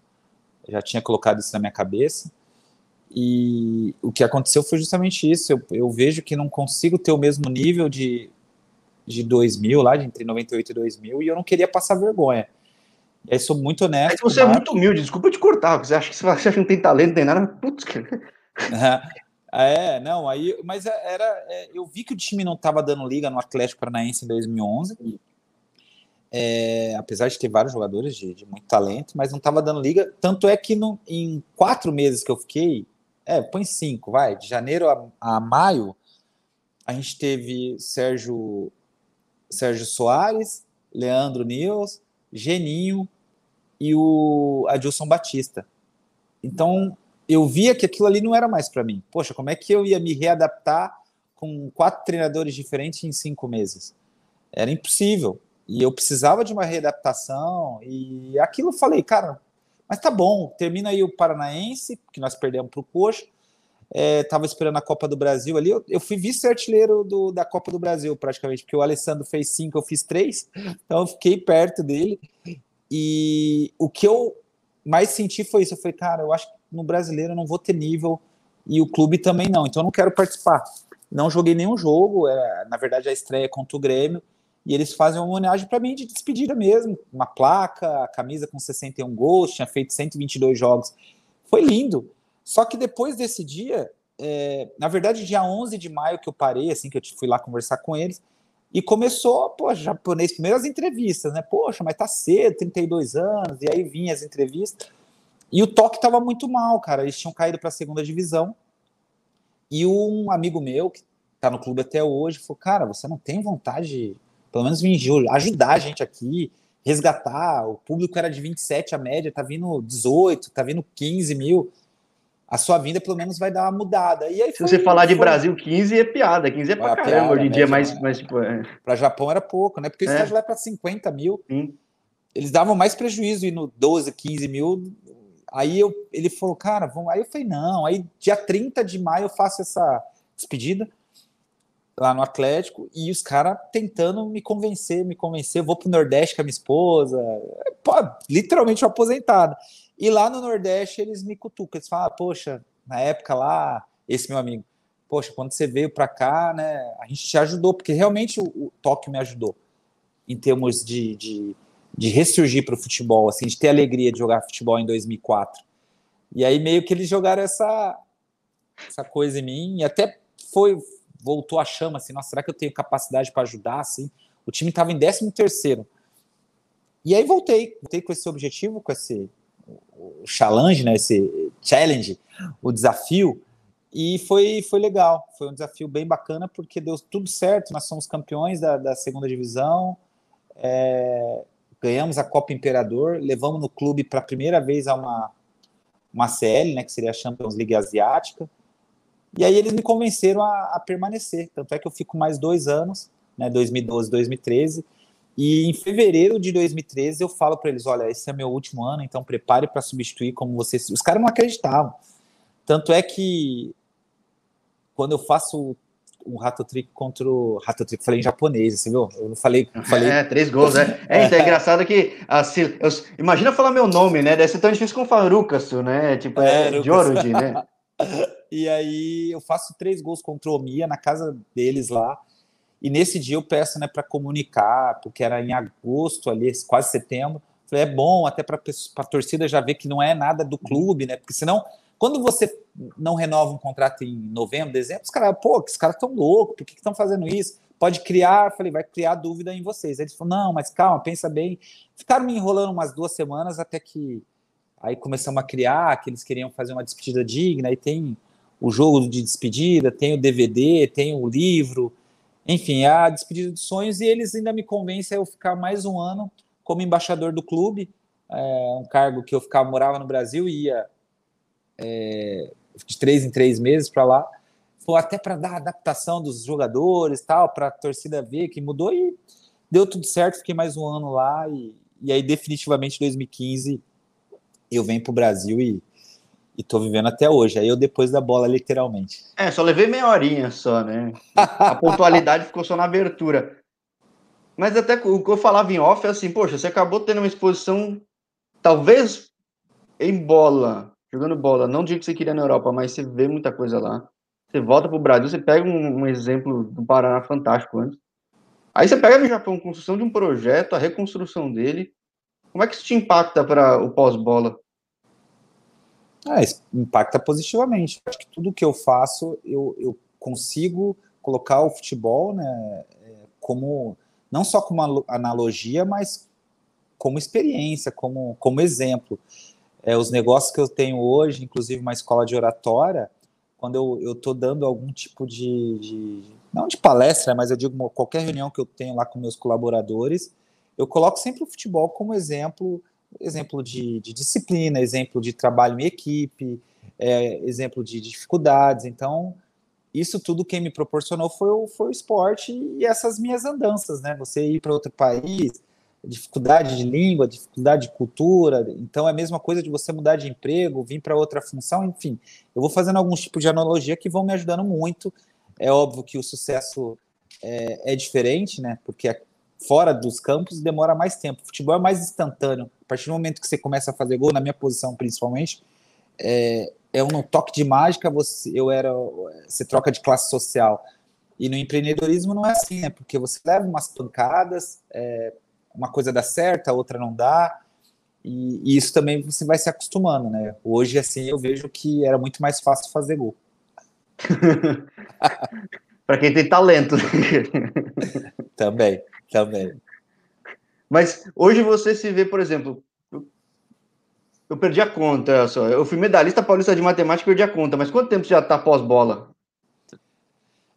Eu já tinha colocado isso na minha cabeça. E o que aconteceu foi justamente isso. Eu, eu vejo que não consigo ter o mesmo nível de de 2000, lá de entre 98 e 2000, e eu não queria passar vergonha. E aí sou muito honesto. Mas você é muito humilde, desculpa te cortar, você acha que você acha que não tem talento, não tem nada, putz, cara. É, não, aí, mas era, é, eu vi que o time não estava dando liga no Atlético Paranaense em 2011, é, apesar de ter vários jogadores de, de muito talento, mas não estava dando liga, tanto é que no, em quatro meses que eu fiquei, é, põe cinco, vai, de janeiro a, a maio, a gente teve Sérgio Sérgio Soares, Leandro Nils, Geninho e o Adilson Batista. Então, eu via que aquilo ali não era mais para mim. Poxa, como é que eu ia me readaptar com quatro treinadores diferentes em cinco meses? Era impossível. E eu precisava de uma readaptação. E aquilo eu falei, cara, mas tá bom, termina aí o Paranaense, que nós perdemos para o Coxa é, esperando a Copa do Brasil ali. Eu, eu fui vice-artilheiro da Copa do Brasil, praticamente, porque o Alessandro fez cinco, eu fiz três, então eu fiquei perto dele. E o que eu mais senti foi isso. Eu falei, cara, eu acho que no brasileiro eu não vou ter nível e o clube também não, então eu não quero participar. Não joguei nenhum jogo, era, na verdade a estreia contra o Grêmio, e eles fazem uma homenagem para mim de despedida mesmo, uma placa, a camisa com 61 gols, tinha feito 122 jogos. Foi lindo. Só que depois desse dia, é, na verdade, dia 11 de maio que eu parei, assim, que eu fui lá conversar com eles, e começou, pô, japonês, primeiras entrevistas, né? Poxa, mas tá cedo, 32 anos, e aí vinha as entrevistas. E o toque tava muito mal, cara. Eles tinham caído para a segunda divisão. E um amigo meu, que tá no clube até hoje, falou: Cara, você não tem vontade de, pelo menos, vir ajudar a gente aqui, resgatar? O público era de 27 a média, tá vindo 18, tá vindo 15 mil a sua vinda pelo menos vai dar uma mudada. E aí Se você falar de Brasil 15 é piada, 15 é pra é caramba piada, hoje em dia, mas, né? mas tipo. É... Para Japão era pouco, né? Porque o é. estágio lá é para 50 mil. Sim. Eles davam mais prejuízo no 12, 15 mil. Aí eu, ele falou, cara, vamos. Aí eu falei, não. Aí dia 30 de maio eu faço essa despedida lá no Atlético e os caras tentando me convencer, me convencer. Eu vou pro Nordeste com a minha esposa, pô, literalmente uma aposentada. E lá no Nordeste eles me cutucam, eles falam, ah, poxa, na época lá, esse meu amigo, poxa, quando você veio para cá, né, a gente te ajudou, porque realmente o, o Tóquio me ajudou em termos de, de, de ressurgir para o futebol, assim, de ter alegria de jogar futebol em 2004. E aí meio que eles jogaram essa, essa coisa em mim, e até foi voltou a chama, assim, nossa, será que eu tenho capacidade para ajudar, assim? O time estava em 13 terceiro. E aí voltei, voltei com esse objetivo, com esse o challenge, né, esse challenge, o desafio, e foi, foi legal, foi um desafio bem bacana, porque deu tudo certo, nós somos campeões da, da segunda divisão, é, ganhamos a Copa Imperador, levamos no clube para a primeira vez a uma, uma CL, né, que seria a Champions League Asiática, e aí eles me convenceram a, a permanecer, tanto é que eu fico mais dois anos, né, 2012, 2013, e em fevereiro de 2013 eu falo para eles: olha, esse é meu último ano, então prepare para substituir como vocês. Os caras não acreditavam. Tanto é que quando eu faço um rato trick contra o rato trick, falei em japonês, você viu? Eu não falei, falei. É, três gols, né? É, então é engraçado que assim, eu, imagina falar meu nome, né? Deve ser tão difícil como falar Rukasu, né? Tipo, é, é né? e aí eu faço três gols contra o Mia na casa deles lá. E nesse dia eu peço né, para comunicar, porque era em agosto ali, quase setembro. Falei, é bom até para a torcida já ver que não é nada do clube, né? Porque senão, quando você não renova um contrato em novembro, dezembro, os caras, pô, que os caras estão loucos, por que estão fazendo isso? Pode criar, falei, vai criar dúvida em vocês. Aí eles falaram, não, mas calma, pensa bem. Ficaram me enrolando umas duas semanas até que aí começamos a criar, que eles queriam fazer uma despedida digna, aí tem o jogo de despedida, tem o DVD, tem o livro, enfim, é a despedida dos sonhos e eles ainda me convencem a eu ficar mais um ano como embaixador do clube, é, um cargo que eu ficava, morava no Brasil e ia é, de três em três meses para lá, foi até para dar adaptação dos jogadores, tal, para a torcida ver que mudou e deu tudo certo, fiquei mais um ano lá e, e aí definitivamente 2015 eu venho para o Brasil e e tô vivendo até hoje. Aí eu depois da bola, literalmente. É, só levei meia horinha só, né? A pontualidade ficou só na abertura. Mas até o que eu falava em off é assim, poxa, você acabou tendo uma exposição, talvez em bola, jogando bola. Não digo que você queria na Europa, mas você vê muita coisa lá. Você volta pro Brasil, você pega um, um exemplo do Paraná fantástico antes. Aí você pega no Japão, construção de um projeto, a reconstrução dele. Como é que isso te impacta para o pós-bola? Ah, impacta positivamente. Acho que tudo que eu faço, eu, eu consigo colocar o futebol, né, é, como não só como analogia, mas como experiência, como, como exemplo. É, os negócios que eu tenho hoje, inclusive uma escola de oratória, quando eu estou dando algum tipo de, de, não de palestra, mas eu digo qualquer reunião que eu tenho lá com meus colaboradores, eu coloco sempre o futebol como exemplo exemplo de, de disciplina, exemplo de trabalho em equipe, é, exemplo de dificuldades. Então, isso tudo quem me proporcionou foi o, foi o esporte e essas minhas andanças, né? Você ir para outro país, dificuldade de língua, dificuldade de cultura. Então, é a mesma coisa de você mudar de emprego, vir para outra função, enfim. Eu vou fazendo alguns tipos de analogia que vão me ajudando muito. É óbvio que o sucesso é, é diferente, né? Porque fora dos campos demora mais tempo. O futebol é mais instantâneo. A partir do momento que você começa a fazer gol, na minha posição principalmente, é, é um toque de mágica. Você, eu era, você troca de classe social. E no empreendedorismo não é assim, né? Porque você leva umas pancadas, é, uma coisa dá certo, a outra não dá. E, e, isso também você vai se acostumando, né? Hoje, assim, eu vejo que era muito mais fácil fazer gol. Para quem tem talento. também. Também. Mas hoje você se vê, por exemplo, eu, perdi a conta, só. Eu fui medalhista paulista de matemática e perdi a conta, mas quanto tempo você já está pós-bola?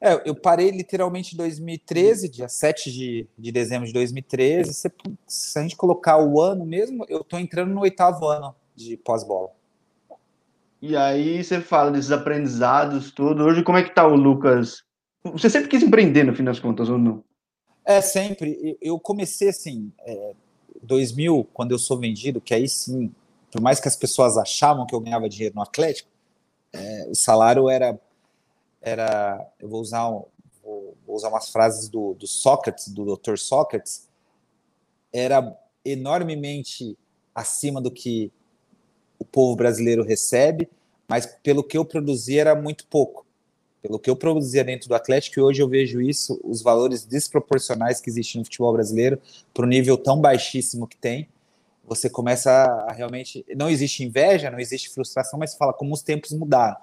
É, eu parei literalmente em 2013, dia 7 de, de dezembro de 2013. Se, se a gente colocar o ano mesmo, eu estou entrando no oitavo ano de pós-bola. E aí você fala desses aprendizados, tudo. Hoje, como é que tá o Lucas? Você sempre quis empreender, no fim das contas, ou não? É, sempre. Eu comecei assim, é, 2000, quando eu sou vendido, que aí sim, por mais que as pessoas achavam que eu ganhava dinheiro no Atlético, é, o salário era, era eu vou usar, vou, vou usar umas frases do, do Sócrates, do Dr. Sócrates, era enormemente acima do que o povo brasileiro recebe, mas pelo que eu produzia era muito pouco pelo que eu produzia dentro do Atlético, e hoje eu vejo isso, os valores desproporcionais que existem no futebol brasileiro, para o nível tão baixíssimo que tem, você começa a realmente. Não existe inveja, não existe frustração, mas fala como os tempos mudaram.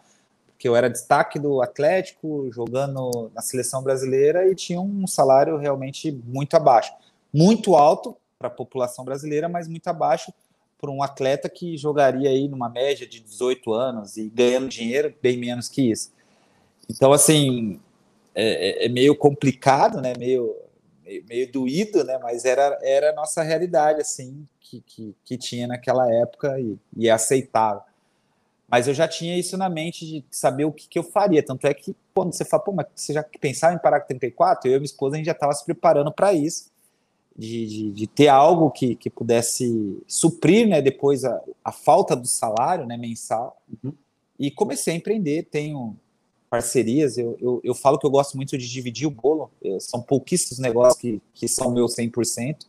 porque eu era destaque do Atlético, jogando na seleção brasileira e tinha um salário realmente muito abaixo. Muito alto para a população brasileira, mas muito abaixo para um atleta que jogaria aí numa média de 18 anos e ganhando dinheiro bem menos que isso. Então, assim, é, é, é meio complicado, né? Meio, meio, meio, doído, né? Mas era, era a nossa realidade, assim, que, que, que tinha naquela época e, e é aceitável. Mas eu já tinha isso na mente de saber o que, que eu faria. Tanto é que quando você fala, pô, mas você já pensava em parar com 34? Eu e minha esposa, a gente já estava se preparando para isso, de, de, de, ter algo que, que pudesse suprir, né, depois a, a falta do salário, né, mensal. Uhum. E comecei a empreender, tenho parcerias, eu, eu, eu, falo que eu gosto muito de dividir o bolo, eu, são pouquíssimos negócios que, que são meu 100%,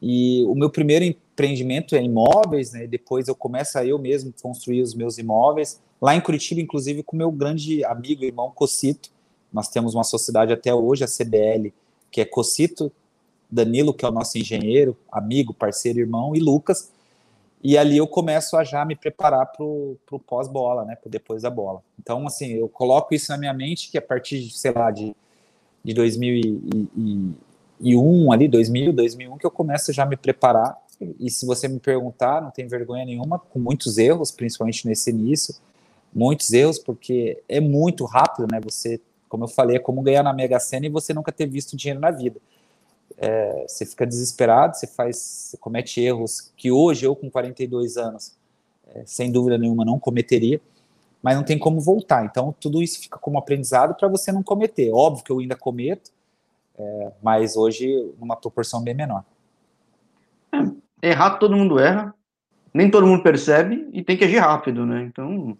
e o meu primeiro empreendimento é imóveis, né? Depois eu começo a eu mesmo construir os meus imóveis. Lá em Curitiba, inclusive, com meu grande amigo irmão Cocito. Nós temos uma sociedade até hoje, a CBL, que é Cocito, Danilo, que é o nosso engenheiro, amigo, parceiro, irmão, e Lucas. E ali eu começo a já me preparar para o pós-bola, né? Para depois da bola. Então, assim, eu coloco isso na minha mente que a partir sei lá, de, de 2001, ali, 2000, 2001, que eu começo já a me preparar e se você me perguntar, não tem vergonha nenhuma, com muitos erros, principalmente nesse início, muitos erros, porque é muito rápido, né? Você, como eu falei, é como ganhar na Mega Sena e você nunca ter visto dinheiro na vida. É, você fica desesperado, você faz, você comete erros que hoje eu com 42 anos, é, sem dúvida nenhuma, não cometeria, mas não tem como voltar. Então tudo isso fica como aprendizado para você não cometer. Óbvio que eu ainda cometo, é, mas hoje numa proporção bem menor. Errar todo mundo erra, nem todo mundo percebe e tem que agir rápido, né? Então,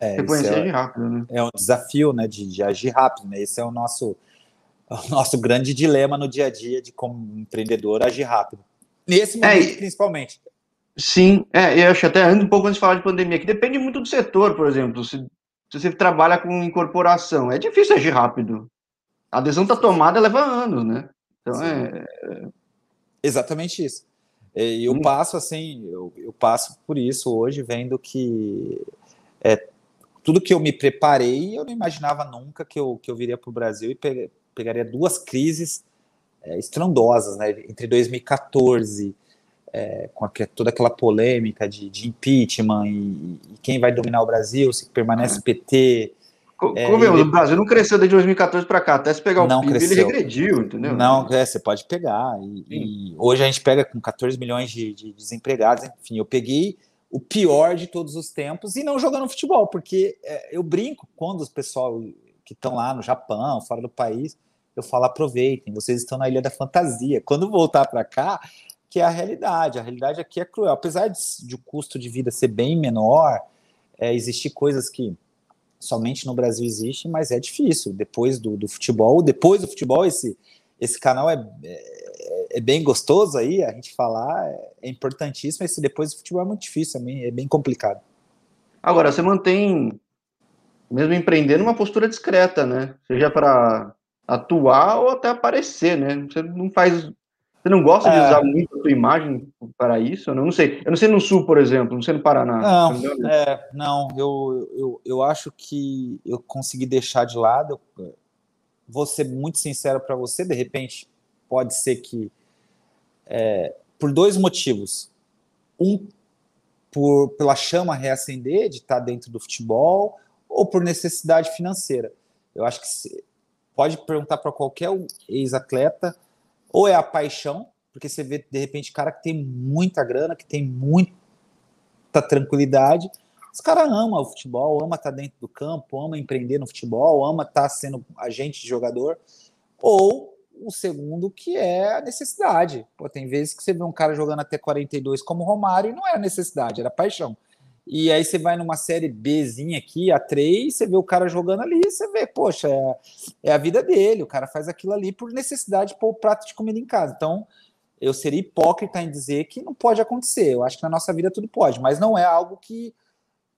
é, reconhecer é, agir rápido, né? É um desafio, né, de, de, agir rápido, né? Esse é o nosso, o nosso grande dilema no dia a dia de como empreendedor agir rápido. Nesse é, momento, é, principalmente. Sim, é, eu acho até um pouco antes de falar de pandemia, que depende muito do setor, por exemplo. Se, se você trabalha com incorporação, é difícil agir rápido. A adesão está tomada leva anos, né? Então Sim. é, é Exatamente isso. E eu hum. passo assim, eu, eu, passo por isso hoje, vendo que é, tudo que eu me preparei, eu não imaginava nunca que eu, que eu viria para o Brasil e pe pegaria duas crises é, estrondosas, né? Entre 2014, é, com a, toda aquela polêmica de, de impeachment e, e, quem vai dominar o Brasil, se permanece PT, é, Como ele... o Brasil não cresceu desde 2014 para cá, até se pegar o PIB, cresceu. ele regrediu, entendeu? Não, é, você pode pegar. E, e, hoje a gente pega com 14 milhões de, de, desempregados, enfim, eu peguei o pior de todos os tempos e não jogando futebol, porque é, eu brinco quando os pessoal que estão lá no Japão, fora do país, eu falo aproveitem, vocês estão na ilha da fantasia. Quando voltar para cá, que é a realidade, a realidade aqui é cruel, apesar de, de o custo de vida ser bem menor, é, existir coisas que somente no Brasil existe, mas é difícil. Depois do, do futebol, depois do futebol, esse, esse canal é, é, é, bem gostoso aí, a gente falar, é importantíssimo. Esse depois do futebol é muito difícil, é bem, é bem complicado. Agora, você mantém, mesmo empreendendo, uma postura discreta, né? Seja para atuar ou até aparecer, né? Você não faz você não gosta de é. usar muito a tua imagem para isso? Eu não, sei. Eu não sei no Sul, por exemplo, não sei no Paraná. Não, é, não eu, eu, eu acho que eu consegui deixar de lado. vou ser muito sincero para você, de repente, pode ser que. É, por dois motivos. Um, por, pela chama reacender de estar dentro do futebol, ou por necessidade financeira. Eu acho que se, pode perguntar para qualquer ex-atleta ou é a paixão, porque você vê, de repente, cara que tem muita grana, que tem muita tranquilidade. Os caras amam o futebol, ama estar tá dentro do campo, ama empreender no futebol, ama estar tá sendo agente de jogador. Ou o segundo, que é a necessidade. Pô, tem vezes que você vê um cara jogando até 42 como Romário e não era necessidade, era paixão. E aí você vai numa série Bzinha aqui, a 3, você vê o cara jogando ali, você vê, poxa, é, é a vida dele, o cara faz aquilo ali por necessidade de pôr o prato de comida em casa. Então, eu seria hipócrita em dizer que não pode acontecer. Eu acho que na nossa vida tudo pode, mas não é algo que,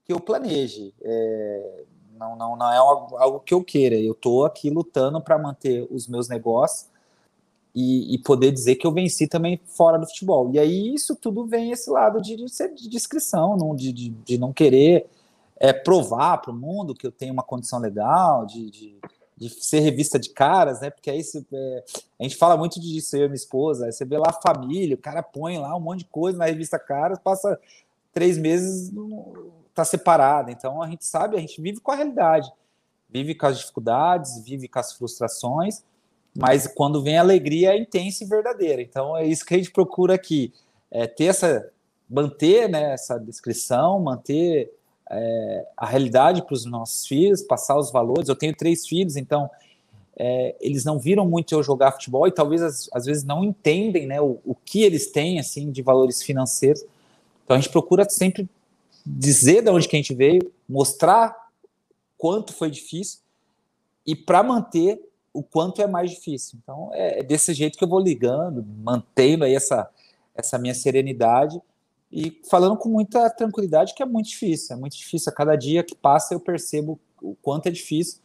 que eu planeje. É, não, não, não é algo, que eu queira. Eu estou aqui lutando para manter os meus negócios e, e, poder dizer que eu venci também fora do futebol. E aí isso tudo vem esse lado de, de ser de discrição, não, de, de, de, não querer é, provar para o mundo que eu tenho uma condição legal, de, de, de, ser revista de caras, né? Porque aí você, é, a gente fala muito disso, eu e minha esposa, aí você vê lá a família, o cara põe lá um monte de coisa na revista Caras, passa três meses, tá separado. Então a gente sabe, a gente vive com a realidade, vive com as dificuldades, vive com as frustrações, mas quando vem a alegria é intensa e verdadeira. Então é isso que a gente procura aqui, é ter essa, manter né, essa descrição, manter é, a realidade para os nossos filhos, passar os valores. Eu tenho três filhos, então é, eles não viram muito eu jogar futebol e talvez às, às vezes não entendem né, o, o, que eles têm assim de valores financeiros. Então a gente procura sempre dizer de onde que a gente veio, mostrar quanto foi difícil e para manter o quanto é mais difícil. Então é, é desse jeito que eu vou ligando, mantendo aí essa, essa minha serenidade e falando com muita tranquilidade que é muito difícil, é muito difícil. A cada dia que passa eu percebo o quanto é difícil,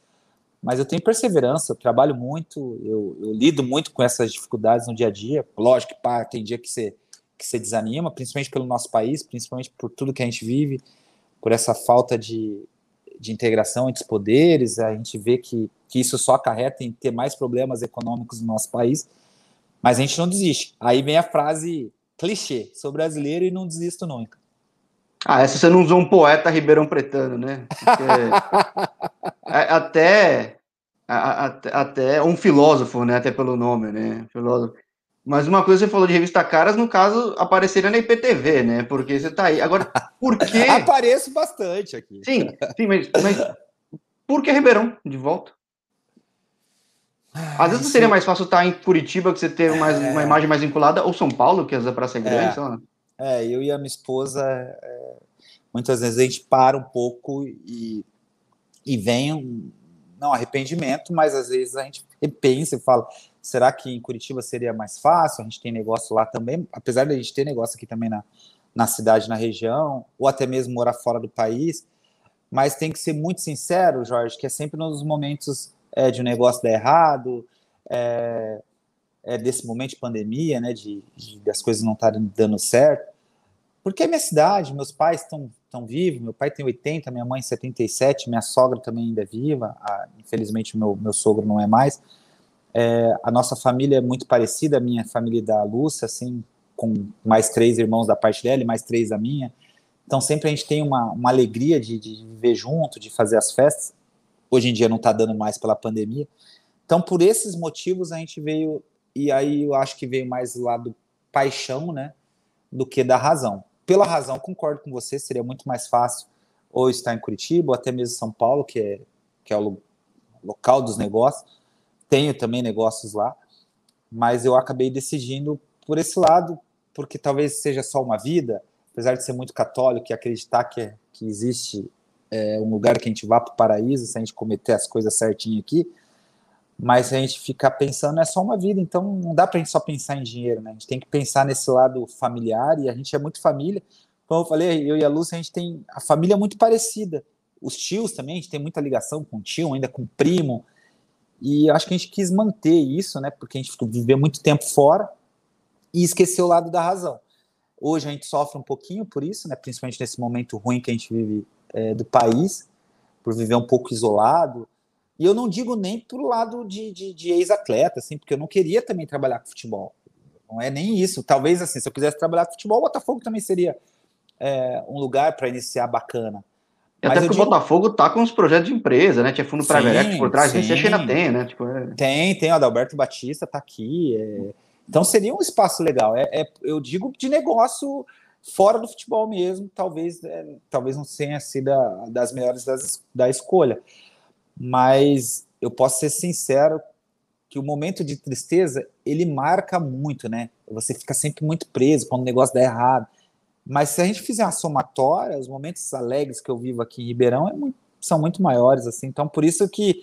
mas eu tenho perseverança, eu trabalho muito, eu, eu lido muito com essas dificuldades no dia a dia. Lógico que pá, tem dia que você, que você desanima, principalmente pelo nosso país, principalmente por tudo que a gente vive, por essa falta de, de integração entre os poderes, a gente vê que, que isso só acarreta em ter mais problemas econômicos no nosso país, mas a gente não desiste. Aí vem a frase clichê. Sou brasileiro e não desisto nunca. Ah, essa você não usou um poeta ribeirão pretano, né? É, até, até, até um filósofo, né? Até pelo nome, né? Filósofo. Mas uma coisa você falou de revista Caras, no caso, apareceria na IPTV, né? Porque você tá aí. Agora, por que. Apareço bastante aqui. Sim, sim, mas, mas por que Ribeirão de volta? Às vezes seria mais fácil estar em Curitiba, que você ter mais, é. uma imagem mais vinculada, ou São Paulo, que às vezes é praça grande, é. É, eu e a minha esposa, é, muitas vezes a gente para um pouco e, e vem um, não arrependimento, mas às vezes a gente repensa e fala, será que em Curitiba seria mais fácil? A gente tem negócio lá também, apesar de a gente ter negócio aqui também na, na cidade, na região, ou até mesmo morar fora do país, mas tem que ser muito sincero, Jorge, que é sempre nos momentos é, de um negócio dar errado, é, é, desse momento de pandemia, né, de, de das coisas não estarem dando certo. Porque é minha cidade, meus pais estão tão vivos, meu pai tem 80, minha mãe 77, minha sogra também ainda é viva, infelizmente meu, meu sogro não é mais. É, a nossa família é muito parecida, a minha família da Lúcia, assim, com mais três irmãos da parte dela e mais três da minha. Então sempre a gente tem uma, uma alegria de, de viver junto, de fazer as festas. Hoje em dia não está dando mais pela pandemia. Então, por esses motivos, a gente veio, e aí eu acho que veio mais do lado paixão, né, do que da razão. Pela razão, concordo com você, seria muito mais fácil ou estar em Curitiba, ou até mesmo São Paulo, que é, que é o local dos negócios. Tenho também negócios lá, mas eu acabei decidindo por esse lado, porque talvez seja só uma vida, apesar de ser muito católico e acreditar que, que existe é, um lugar que a gente vá para o paraíso se a gente cometer as coisas certinho aqui, mas se a gente ficar pensando é só uma vida, então não dá para a gente só pensar em dinheiro, né? A gente tem que pensar nesse lado familiar e a gente é muito família. Como eu falei, eu e a Lúcia, a gente tem a família muito parecida. Os tios também, a gente tem muita ligação com o tio, ainda com o primo. E acho que a gente quis manter isso, né? Porque a gente viveu muito tempo fora e esqueceu o lado da razão. Hoje a gente sofre um pouquinho por isso, né? Principalmente nesse momento ruim que a gente vive é, do país, por viver um pouco isolado. E eu não digo nem pro lado de, de, de ex-atleta, assim, porque eu não queria também trabalhar com futebol. Não é nem isso. Talvez, assim, se eu quisesse trabalhar com futebol, o Botafogo também seria é, um lugar para iniciar bacana. Mas até porque digo... o Botafogo tá com os projetos de empresa, né? Tinha fundo para por trás, você ainda tem, né? Tipo, é... Tem, tem, o Adalberto Batista tá aqui. É... Então seria um espaço legal. É, é, eu digo de negócio fora do futebol mesmo, talvez, é, talvez não tenha sido a, das melhores das, da escolha. Mas eu posso ser sincero que o momento de tristeza, ele marca muito, né? Você fica sempre muito preso quando o negócio dá errado. Mas se a gente fizer uma somatória, os momentos alegres que eu vivo aqui em Ribeirão é muito, são muito maiores, assim. Então, por isso que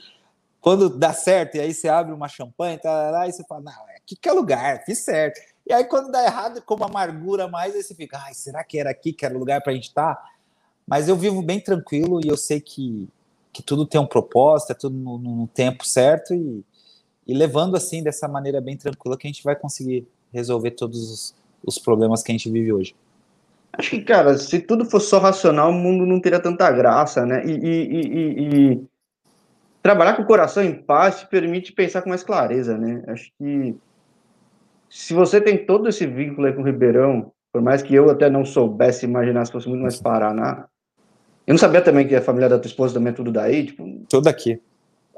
quando dá certo, e aí você abre uma champanhe, tá, lá, e você fala, não, aqui que é lugar, fiz certo. E aí, quando dá errado, como amargura mais, aí você fica, ai, será que era aqui que era o lugar para a gente estar? Tá? Mas eu vivo bem tranquilo e eu sei que, que tudo tem um propósito, é tudo no, no tempo certo e, e, levando assim, dessa maneira bem tranquila, que a gente vai conseguir resolver todos os, os problemas que a gente vive hoje. Acho que, cara, se tudo fosse só racional, o mundo não teria tanta graça, né? E, e, e, e, trabalhar com o coração em paz te permite pensar com mais clareza, né? Acho que se você tem todo esse vínculo aí com o Ribeirão, por mais que eu até não soubesse imaginar se fosse muito mais Paraná, eu não sabia também que a família da tua esposa também é tudo daí, tipo... Tudo aqui.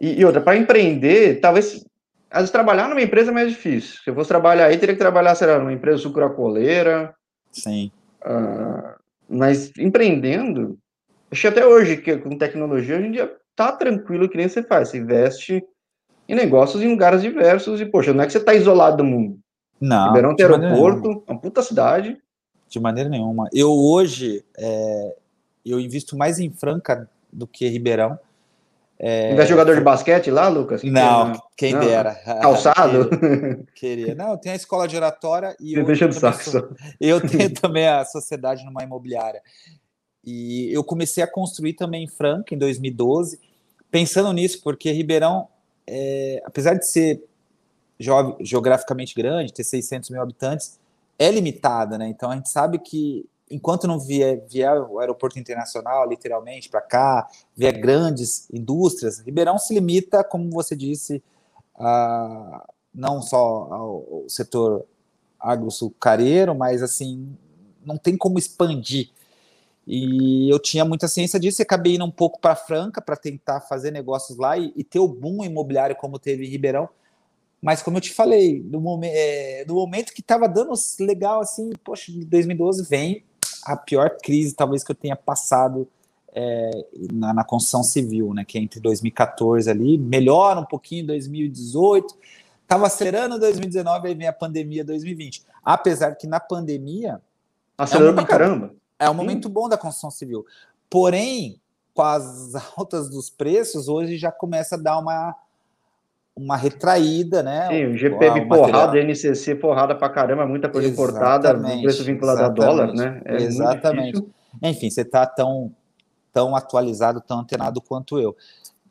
E, e outra, para empreender, talvez às vezes trabalhar numa empresa é mais difícil. Se eu fosse trabalhar aí, teria que trabalhar, sei lá, numa empresa sucrocoleira. Sim. Uh, mas empreendendo, acho que até hoje, que com tecnologia, hoje em dia tá tranquilo que nem você faz. Você investe em negócios em lugares diversos e, poxa, não é que você tá isolado do mundo. Não. Ribeirão tem aeroporto, é uma puta cidade. De maneira nenhuma. Eu hoje, é, eu invisto mais em Franca do que Ribeirão. É... Investe jogador de basquete lá, Lucas? não, quem não. dera. Calçado? queria, queria. Não, tem a escola de oratória e eu, deixa eu, saco, eu tenho também a sociedade numa imobiliária. E eu comecei a construir também em Franca em 2012, pensando nisso, porque Ribeirão, é, apesar de ser geograficamente grande, ter 600 mil habitantes, é limitada, né? Então a gente sabe que enquanto não vier, vier o aeroporto internacional, literalmente, para cá, vier grandes indústrias, Ribeirão se limita, como você disse, a, não só ao, setor agroçucareiro, mas assim, não tem como expandir. E eu tinha muita ciência disso e acabei indo um pouco para Franca para tentar fazer negócios lá e, e, ter o boom imobiliário como teve em Ribeirão. Mas como eu te falei, no, é, no momento que estava dando legal assim, poxa, 2012 vem a pior crise talvez que eu tenha passado é, na, na, construção civil, né? Que é entre 2014 ali, melhora um pouquinho em 2018, estava acelerando 2019, aí vem a pandemia 2020. Apesar que na pandemia. Acelerou é um momento, pra caramba. É um momento Sim. bom da construção civil. Porém, com as altas dos preços, hoje já começa a dar uma uma retraída, né? Sim, o GPM porrada, NCC porrada pra caramba, muita coisa importada, preço vinculado a dólar, né? É exatamente. Enfim, você tá tão, tão atualizado, tão antenado quanto eu.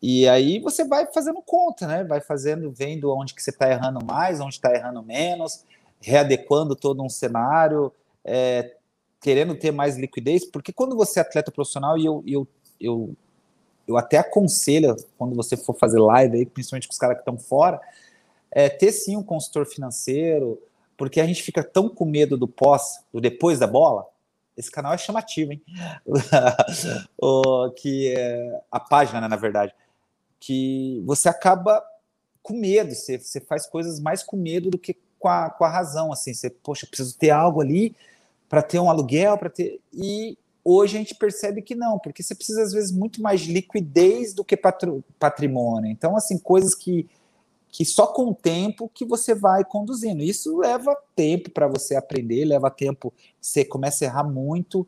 E aí você vai fazendo conta, né? Vai fazendo, vendo onde que você está errando mais, onde está errando menos, readequando todo um cenário, é, querendo ter mais liquidez, porque quando você é atleta profissional, e eu, eu, eu eu até aconselho, quando você for fazer live aí, principalmente com os caras que estão fora, é, ter sim um consultor financeiro, porque a gente fica tão com medo do pós, do depois da bola. Esse canal é chamativo, hein? o, que é, a página, né, na verdade, que você acaba com medo, você, você faz coisas mais com medo do que com a, com a razão, assim, você, poxa, preciso ter algo ali para ter um aluguel, para ter. E Hoje a gente percebe que não, porque você precisa, às vezes, muito mais de liquidez do que patrimônio. Então, assim, coisas que, que só com o tempo que você vai conduzindo. Isso leva tempo para você aprender, leva tempo, você começa a errar muito.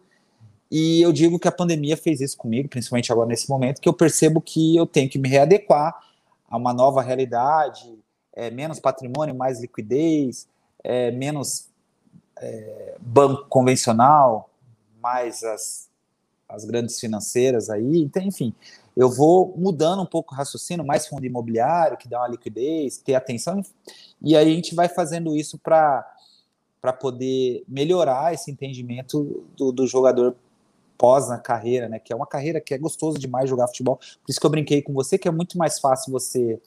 E eu digo que a pandemia fez isso comigo, principalmente agora nesse momento, que eu percebo que eu tenho que me readequar a uma nova realidade, é, menos patrimônio, mais liquidez, é, menos é, banco convencional, mais as, as grandes financeiras aí. Então, enfim, eu vou mudando um pouco o raciocínio, mais fundo imobiliário, que dá uma liquidez, ter atenção, e aí a gente vai fazendo isso para poder melhorar esse entendimento do, do jogador pós na carreira, né? Que é uma carreira que é gostoso demais jogar futebol. Por isso que eu brinquei com você, que é muito mais fácil você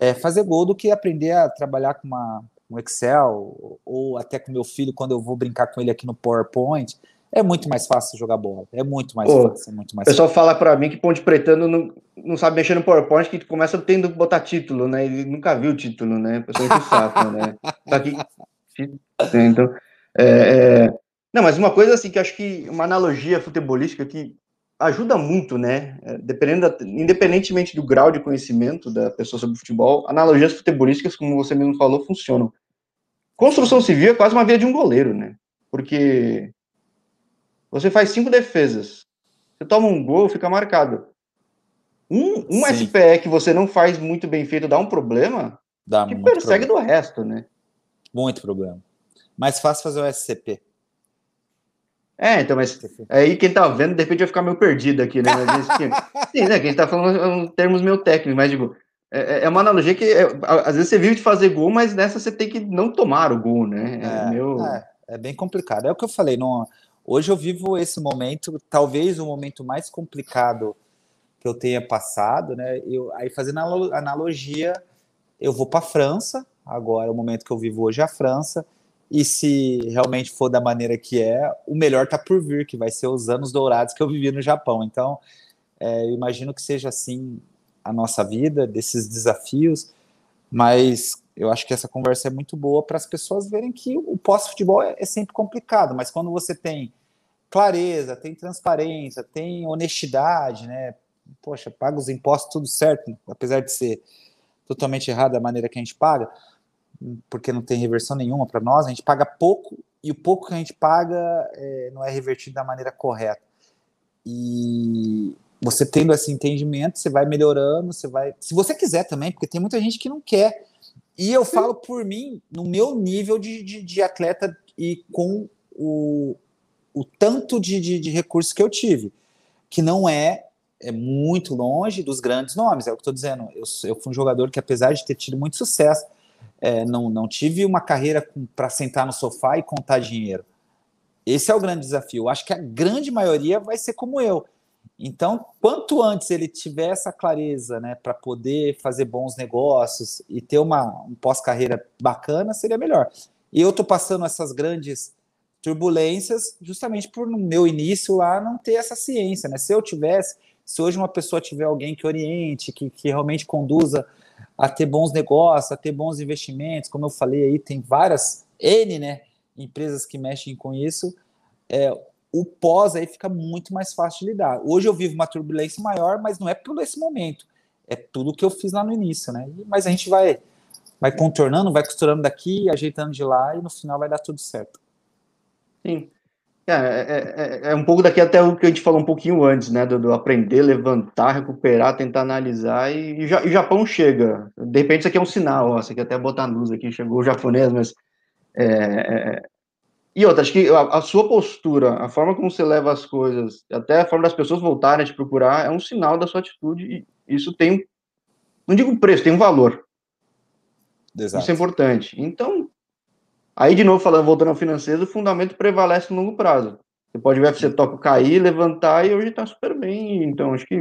é, fazer gol do que aprender a trabalhar com uma, um Excel, ou, ou até com meu filho, quando eu vou brincar com ele aqui no PowerPoint é muito mais fácil jogar bola. É muito mais Pô, fácil. É muito mais o pessoal fácil. fala para mim que Ponte Pretano não, não sabe mexer no PowerPoint, que começa tendo que botar título, né? Ele nunca viu o título, né? O pessoal enche o saco, né? Tá aqui. Então, é, é... Não, mas uma coisa assim que acho que uma analogia futebolística que ajuda muito, né? É, dependendo da, independentemente do grau de conhecimento da pessoa sobre futebol, analogias futebolísticas, como você mesmo falou, funcionam. Construção civil é quase uma via de um goleiro, né? Porque você faz cinco defesas. Você toma um gol, fica marcado. Um, um SPE que você não faz muito bem feito dá um problema dá que persegue problema. do resto, né? Muito problema. Mais fácil fazer o SCP. É, então, mas aí quem tá vendo, de repente vai ficar meio perdido aqui, né? Mas, sim, né? Quem tá falando em termos meio técnicos, mas digo, é, é uma analogia que é, às vezes você vive de fazer gol, mas nessa você tem que não tomar o gol, né? É, é, meu... é, é bem complicado. É o que eu falei, não, Hoje eu vivo esse momento, talvez o momento mais complicado que eu tenha passado, né? Eu, aí fazendo analogia, eu vou para a França, agora o momento que eu vivo hoje é a França, e se realmente for da maneira que é, o melhor está por vir, que vai ser os anos dourados que eu vivi no Japão. Então, é, eu imagino que seja assim a nossa vida, desses desafios, mas eu acho que essa conversa é muito boa para as pessoas verem que o pós-futebol é, é sempre complicado, mas quando você tem clareza, tem transparência, tem honestidade, né? Poxa, paga os impostos tudo certo, apesar de ser totalmente errada a maneira que a gente paga, porque não tem reversão nenhuma para nós, a gente paga pouco e o pouco que a gente paga é, não é revertido da maneira correta. E você tendo esse entendimento, você vai melhorando, você vai. Se você quiser também, porque tem muita gente que não quer. E eu falo por mim, no meu nível de, de, de atleta e com o, o tanto de, de, de recursos que eu tive, que não é é muito longe dos grandes nomes, é o que estou dizendo. Eu, eu fui um jogador que, apesar de ter tido muito sucesso, é, não, não tive uma carreira para sentar no sofá e contar dinheiro. Esse é o grande desafio. Eu acho que a grande maioria vai ser como eu. Então, quanto antes ele tiver essa clareza, né, para poder fazer bons negócios e ter uma um pós-carreira bacana, seria melhor. E eu estou passando essas grandes turbulências justamente por no meu início lá não ter essa ciência, né? Se eu tivesse, se hoje uma pessoa tiver alguém que oriente, que, que realmente conduza a ter bons negócios, a ter bons investimentos, como eu falei aí, tem várias N, né, empresas que mexem com isso, é, o pós aí fica muito mais fácil de lidar. Hoje eu vivo uma turbulência maior, mas não é por esse momento, é tudo que eu fiz lá no início, né? Mas a gente vai vai contornando, vai costurando daqui, ajeitando de lá e no final vai dar tudo certo. Sim. É, é, é, é, um pouco daqui até o que a gente falou um pouquinho antes, né? Do, do aprender, levantar, recuperar, tentar analisar e, e, o Japão chega. De repente isso aqui é um sinal, ó, isso aqui até botar luz aqui, chegou o japonês, mas. É, é, e outra, acho que a, a, sua postura, a forma como você leva as coisas, até a forma das pessoas voltarem a te procurar, é um sinal da sua atitude e isso tem, não digo preço, tem um valor. Exato. Isso é importante. Então, Aí, de novo, falando, voltando ao financeiro, o fundamento prevalece no longo prazo. Você pode ver você toca cair, levantar e hoje está super bem. Então, acho que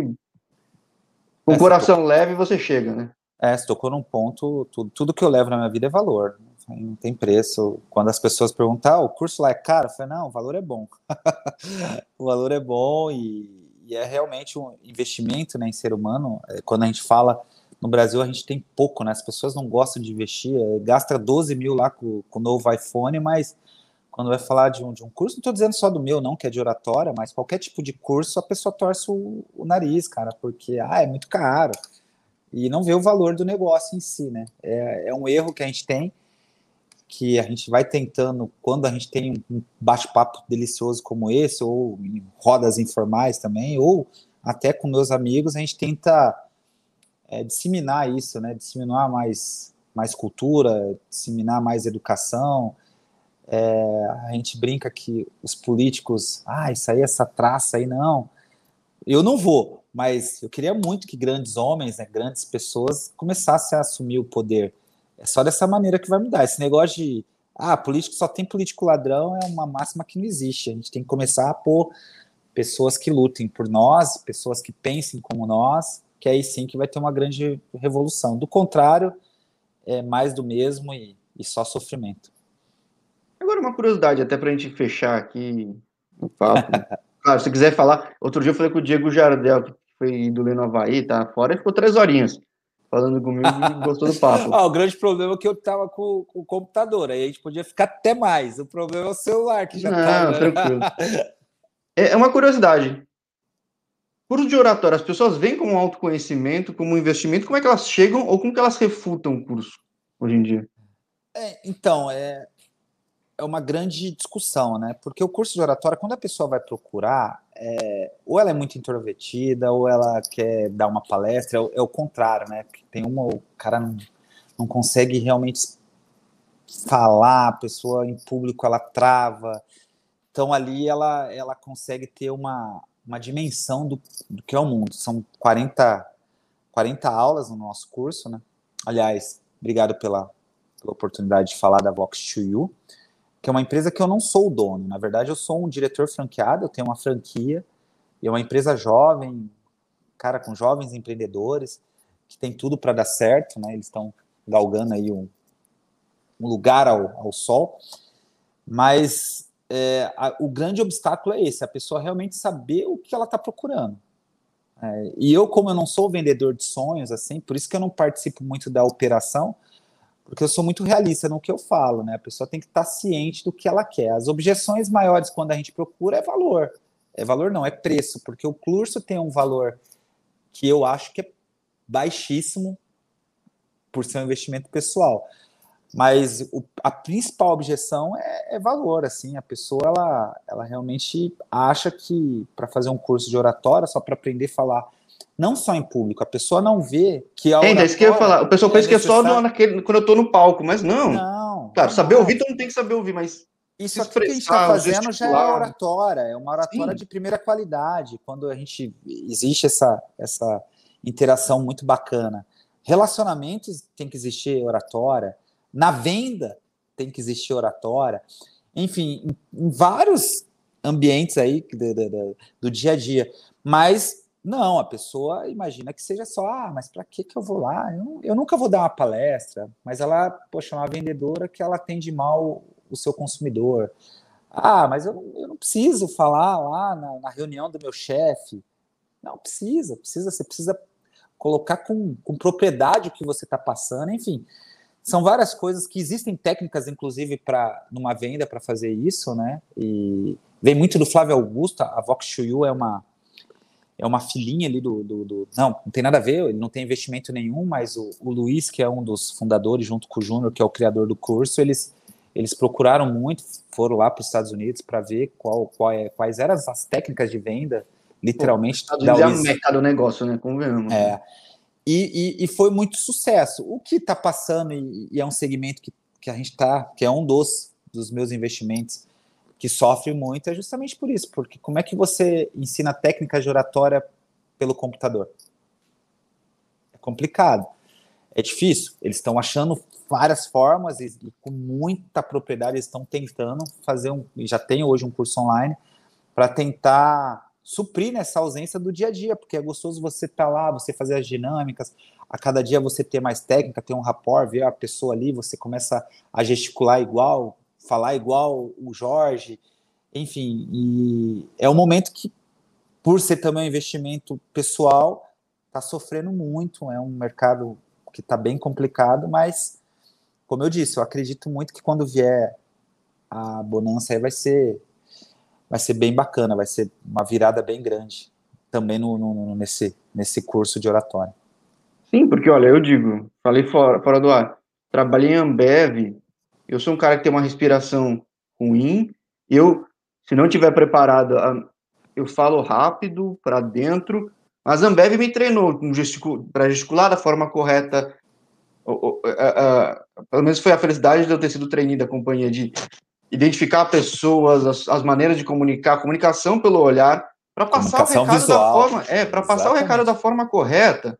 com o coração tocou... leve você chega, né? É, você tocou num ponto, tudo, tudo que eu levo na minha vida é valor. Não tem preço. Quando as pessoas perguntam, ah, o curso lá é caro, eu falei, não, o valor é bom. o valor é bom e, e, é realmente um investimento né, em ser humano. É, quando a gente fala no Brasil a gente tem pouco, né? As pessoas não gostam de investir, é, gasta 12 mil lá com, com o novo iPhone, mas quando vai falar de um, de um curso, não estou dizendo só do meu, não, que é de oratória, mas qualquer tipo de curso, a pessoa torce o, o, nariz, cara, porque ah, é muito caro. E não vê o valor do negócio em si, né? É, é um erro que a gente tem, que a gente vai tentando, quando a gente tem um bate-papo delicioso como esse, ou em rodas informais também, ou até com meus amigos, a gente tenta é, disseminar isso, né? Disseminar mais, mais cultura, disseminar mais educação. É, a gente brinca que os políticos, ah, isso aí, essa traça aí, não. Eu não vou, mas eu queria muito que grandes homens, né, grandes pessoas começassem a assumir o poder. É só dessa maneira que vai mudar. Esse negócio de, ah, político só tem político ladrão é uma máxima que não existe. A gente tem que começar a pôr pessoas que lutem por nós, pessoas que pensem como nós, que aí sim que vai ter uma grande revolução. Do contrário, é mais do mesmo e, e só sofrimento. Agora, uma curiosidade, até para a gente fechar aqui o papo. claro, se quiser falar, outro dia eu falei com o Diego Jardel, que foi do Leno Havaí, tá fora, e ficou três horinhas falando comigo e gostou do papo. ah, o grande problema é que eu tava com, com, o computador, aí a gente podia ficar até mais. O problema é o celular, que já Não, tá. Né? tranquilo. é uma curiosidade. Curso de oratória, as pessoas veem como autoconhecimento, como investimento, como é que elas chegam ou como que elas refutam o curso hoje em dia? É, então, é, é uma grande discussão, né? Porque o curso de oratória, quando a pessoa vai procurar, é, ou ela é muito introvertida, ou ela quer dar uma palestra, é, é o contrário, né? Tem uma, o cara não, não consegue realmente falar, a pessoa em público ela trava. Então ali ela, ela consegue ter uma, uma dimensão do, do que é o mundo. São 40, 40 aulas no nosso curso, né? Aliás, obrigado pela, pela oportunidade de falar da Vox to You. que é uma empresa que eu não sou o dono. Na verdade, eu sou um diretor franqueado, eu tenho uma franquia, e é uma empresa jovem, cara, com jovens empreendedores, que tem tudo para dar certo, né? Eles estão galgando aí um, um lugar ao, ao sol, mas é, a, o grande obstáculo é esse, a pessoa realmente saber o que ela está procurando. É, e eu, como eu não sou vendedor de sonhos, assim, por isso que eu não participo muito da operação, porque eu sou muito realista no que eu falo, né? A pessoa tem que estar tá ciente do que ela quer. As objeções maiores quando a gente procura é valor. É valor não, é preço, porque o curso tem um valor que eu acho que é baixíssimo por ser um investimento pessoal. Mas o, a principal objeção é, é, valor, assim, a pessoa ela, ela realmente acha que para fazer um curso de oratória, só para aprender a falar, não só em público, a pessoa não vê que a oratória... É, isso que eu ia falar, o pessoal pensa é que é só no, naquele, quando eu estou no palco, mas não. Não. Claro, saber ouvir, todo mundo tem que saber ouvir, mas isso aqui que a gente está fazendo já é oratória, é uma oratória Sim. de primeira qualidade, quando a gente existe essa, essa interação muito bacana. Relacionamentos tem que existir oratória, na venda tem que existir oratória, enfim, em, vários ambientes aí do, do, do, dia a dia. Mas não, a pessoa imagina que seja só, ah, mas para que, que eu vou lá? Eu, eu, nunca vou dar uma palestra, mas ela, poxa, é uma vendedora que ela atende mal o seu consumidor. Ah, mas eu, eu não preciso falar lá na, na reunião do meu chefe. Não precisa, precisa, você precisa colocar com, com propriedade o que você está passando, enfim. São várias coisas que existem técnicas, inclusive, para numa venda para fazer isso, né? E vem muito do Flávio Augusto, a Vox Chuyu é uma é uma filhinha ali do, do, do, Não, não tem nada a ver, ele não tem investimento nenhum, mas o, o Luiz, que é um dos fundadores, junto com o Júnior, que é o criador do curso, eles, eles procuraram muito, foram lá para os Estados Unidos para ver qual, qual é, quais eram as técnicas de venda literalmente. Pô, da é um mercado negócio, né? Convenhamos. É. E, e, e, foi muito sucesso. O que está passando, e, e, é um segmento que, que a gente está, que é um dos, dos meus investimentos, que sofre muito, é justamente por isso, porque como é que você ensina técnica de oratória pelo computador? É complicado. É difícil. Eles estão achando várias formas e, e, com muita propriedade eles estão tentando fazer um. Já tem hoje um curso online para tentar suprir nessa ausência do dia a dia, porque é gostoso você estar tá lá, você fazer as dinâmicas, a cada dia você ter mais técnica, ter um rapport, ver a pessoa ali, você começa a gesticular igual, falar igual o Jorge, enfim, e é um momento que, por ser também um investimento pessoal, está sofrendo muito, é um mercado que está bem complicado, mas, como eu disse, eu acredito muito que quando vier a bonança aí vai ser vai ser bem bacana, vai ser uma virada bem grande também no, no, nesse, nesse curso de oratória. Sim, porque olha, eu digo, falei fora, fora do ar, trabalhei em Ambev, eu sou um cara que tem uma respiração ruim, eu, se não tiver preparado, eu falo rápido, para dentro, mas a Ambev me treinou para gesticular da forma correta, pelo menos foi a felicidade de eu ter sido treinado da companhia de identificar pessoas, as, as maneiras de comunicar, comunicação pelo olhar, para passar o recado visual. da forma, é, para passar o recado da forma correta,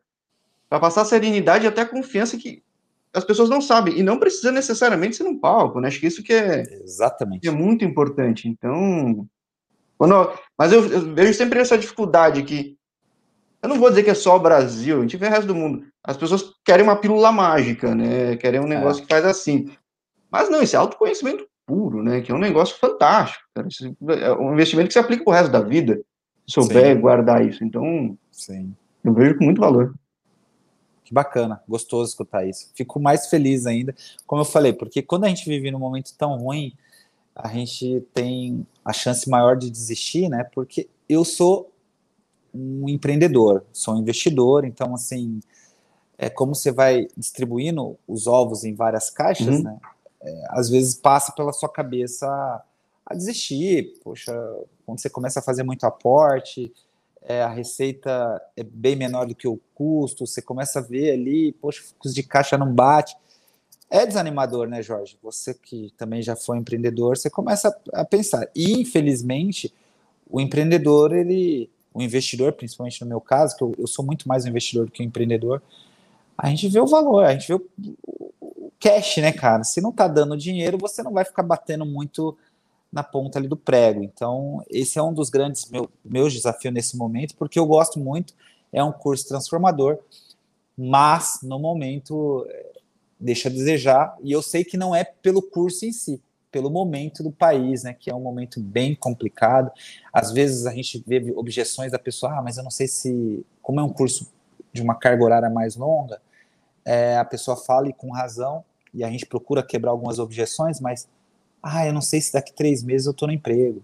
para passar a serenidade e até a confiança que as pessoas não sabem e não precisa necessariamente ser num palco, né? Acho que isso que é exatamente que é muito importante. Então, quando, mas eu, eu vejo sempre essa dificuldade que eu não vou dizer que é só o Brasil, a gente vê o resto do mundo. As pessoas querem uma pílula mágica, né? Querem um é. negócio é. que faz assim. Mas não, esse é autoconhecimento puro, né? Que é um negócio fantástico, cara. É um investimento que se aplica pro resto da vida, se souber Sim. guardar isso. Então, Sim. eu vejo com muito valor. Que bacana, gostoso escutar isso. Fico mais feliz ainda, como eu falei, porque quando a gente vive num momento tão ruim, a gente tem a chance maior de desistir, né? Porque eu sou um empreendedor, sou um investidor, então assim, é como você vai distribuindo os ovos em várias caixas, uhum. né? É, às vezes passa pela sua cabeça a desistir. Poxa, quando você começa a fazer muito aporte, é, a receita é bem menor do que o custo, você começa a ver ali, poxa, o custo de caixa não bate. É desanimador, né, Jorge? Você que também já foi empreendedor, você começa a pensar. E, infelizmente, o empreendedor, ele, o investidor, principalmente no meu caso, que eu, eu sou muito mais um investidor do que um empreendedor, a gente vê o valor, a gente vê o, cash, né, cara? Se não tá dando dinheiro, você não vai ficar batendo muito na ponta ali do prego. Então, esse é um dos grandes meu, meus desafios nesse momento, porque eu gosto muito, é um curso transformador, mas no momento deixa a desejar, e eu sei que não é pelo curso em si, pelo momento do país, né, que é um momento bem complicado. Às vezes a gente vê objeções da pessoa, ah, mas eu não sei se, como é um curso de uma carga horária mais longa, é, a pessoa fala e com razão, e a gente procura quebrar algumas objeções, mas, ah, eu não sei se daqui três meses eu estou no emprego.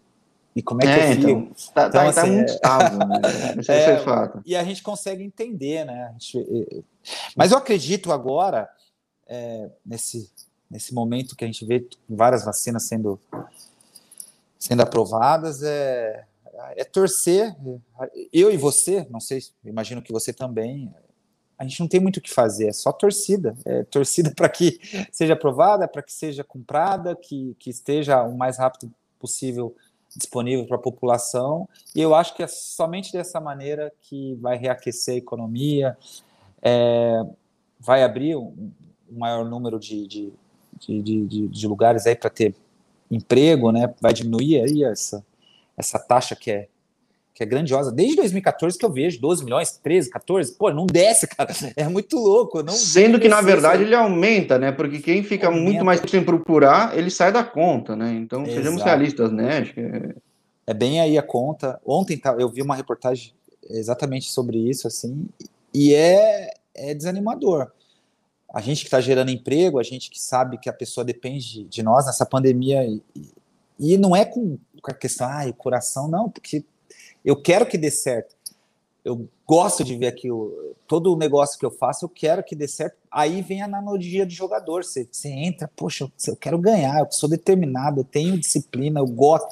E como é que é, eu fico? Então, tá, então, tá, assim, tá muito estável, né? Esse é, é, fato. E a gente consegue entender, né? Gente, mas eu acredito agora, é, nesse, nesse momento que a gente vê várias vacinas sendo, sendo aprovadas, é, é torcer. Eu e você, não sei, imagino que você também, a gente não tem muito o que fazer, é só torcida. É torcida para que seja aprovada, para que seja comprada, que, que esteja o mais rápido possível disponível para a população. E eu acho que é somente dessa maneira que vai reaquecer a economia, é, vai abrir um, um maior número de, de, de, de, de lugares aí para ter emprego, né? Vai diminuir aí essa, essa taxa que é que é grandiosa. Desde 2014 que eu vejo 12 milhões, 13, 14, pô, não desce, cara. É muito louco. Não Sendo que, na verdade, ele aumenta, né? Porque quem fica aumenta. muito mais sem procurar, ele sai da conta, né? Então, Exato. sejamos realistas, né? Que é... é bem aí a conta. Ontem tá, eu vi uma reportagem exatamente sobre isso, assim, e é, é desanimador. A gente que está gerando emprego, a gente que sabe que a pessoa depende de nós nessa pandemia, e, e não é com, com a questão, ah, o coração, não, porque eu quero que dê certo. Eu gosto de ver aquilo. Todo o negócio que eu faço, eu quero que dê certo. Aí vem a analogia de jogador. Você, você entra, poxa, eu quero ganhar, eu sou determinado, eu tenho disciplina, eu gosto.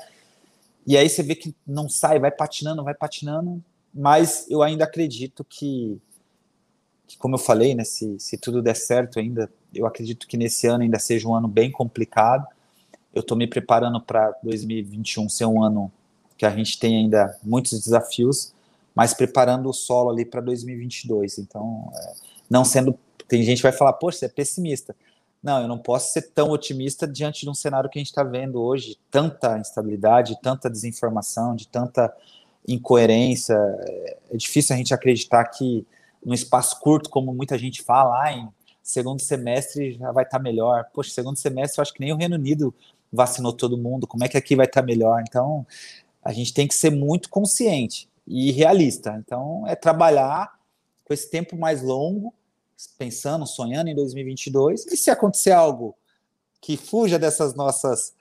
E aí você vê que não sai, vai patinando, vai patinando. Mas eu ainda acredito que, que como eu falei, né, se, se tudo der certo ainda, eu acredito que nesse ano ainda seja um ano bem complicado. Eu estou me preparando para 2021 ser um ano que a gente tem ainda muitos desafios, mas preparando o solo ali para 2022. Então, é, não sendo. Tem gente que vai falar, poxa, você é pessimista. Não, eu não posso ser tão otimista diante de um cenário que a gente está vendo hoje, tanta instabilidade, tanta desinformação, de tanta incoerência. É difícil a gente acreditar que num espaço curto, como muita gente fala, ah, em segundo semestre já vai estar tá melhor. Poxa, segundo semestre eu acho que nem o Reino Unido vacinou todo mundo. Como é que aqui vai estar tá melhor? Então, a gente tem que ser muito consciente e realista. Então, é trabalhar com esse tempo mais longo, pensando, sonhando em 2022. E se acontecer algo que fuja dessas nossas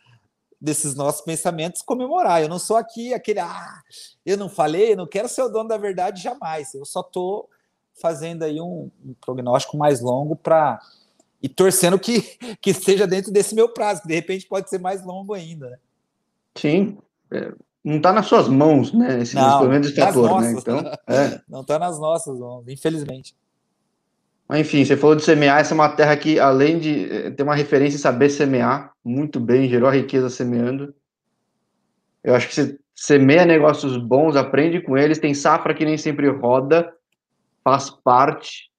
desses nossos pensamentos, comemorar. Eu não sou aqui aquele, ah, eu não falei, não quero ser o dono da verdade jamais. Eu só estou fazendo aí um, um prognóstico mais longo para e torcendo que, que esteja dentro desse meu prazo, que de repente pode ser mais longo ainda. Né? Sim, é, não está nas suas mãos, né? Esse não, esse fator, né? Então, é. Não está nas nossas mãos, infelizmente. Mas, enfim, você falou de semear, essa é uma terra que, além de eh, ter uma referência em saber semear muito bem, gerou a riqueza semeando. Eu acho que você semeia negócios bons, aprende com eles, tem safra que nem sempre roda, faz parte.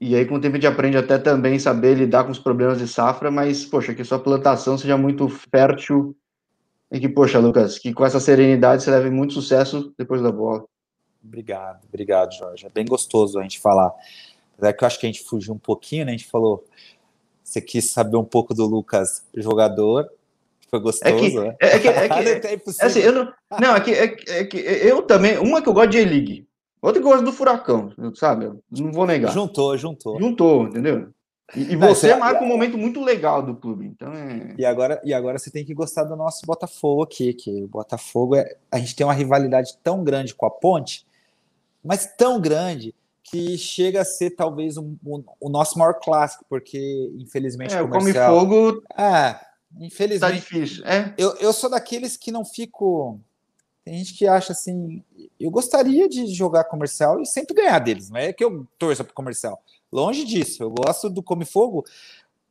E aí, com o tempo, a gente aprende até também saber lidar com os problemas de safra, mas, poxa, que sua plantação seja muito fértil e que, poxa, Lucas, que com essa serenidade você leve muito sucesso depois da bola. Obrigado, obrigado, Jorge. É bem gostoso a gente falar. Apesar que eu acho que a gente fugiu um pouquinho, né? A gente falou. Você quis saber um pouco do Lucas jogador, foi gostoso, é que, né? É que, é que, é, é assim, eu não, não é, que, é, é, que eu também, uma que eu gosto de E-League, outra que eu gosto do Furacão, sabe? não vou negar. Juntou, juntou. Juntou, entendeu? E, e você Não, marca um momento muito legal do clube. Então é... e, agora, e agora você tem que gostar do nosso Botafogo aqui, que o Botafogo é. A gente tem uma rivalidade tão grande com a ponte, mas tão grande que chega a ser talvez um, um, o nosso maior clássico, porque infelizmente é, o comercial... Come Fogo. É, infelizmente. Tá difícil. É. Eu, eu sou daqueles que não fico. Tem gente que acha assim. Eu gostaria de jogar comercial e sempre ganhar deles, não é que eu torça para comercial. Longe disso. Eu gosto do Come Fogo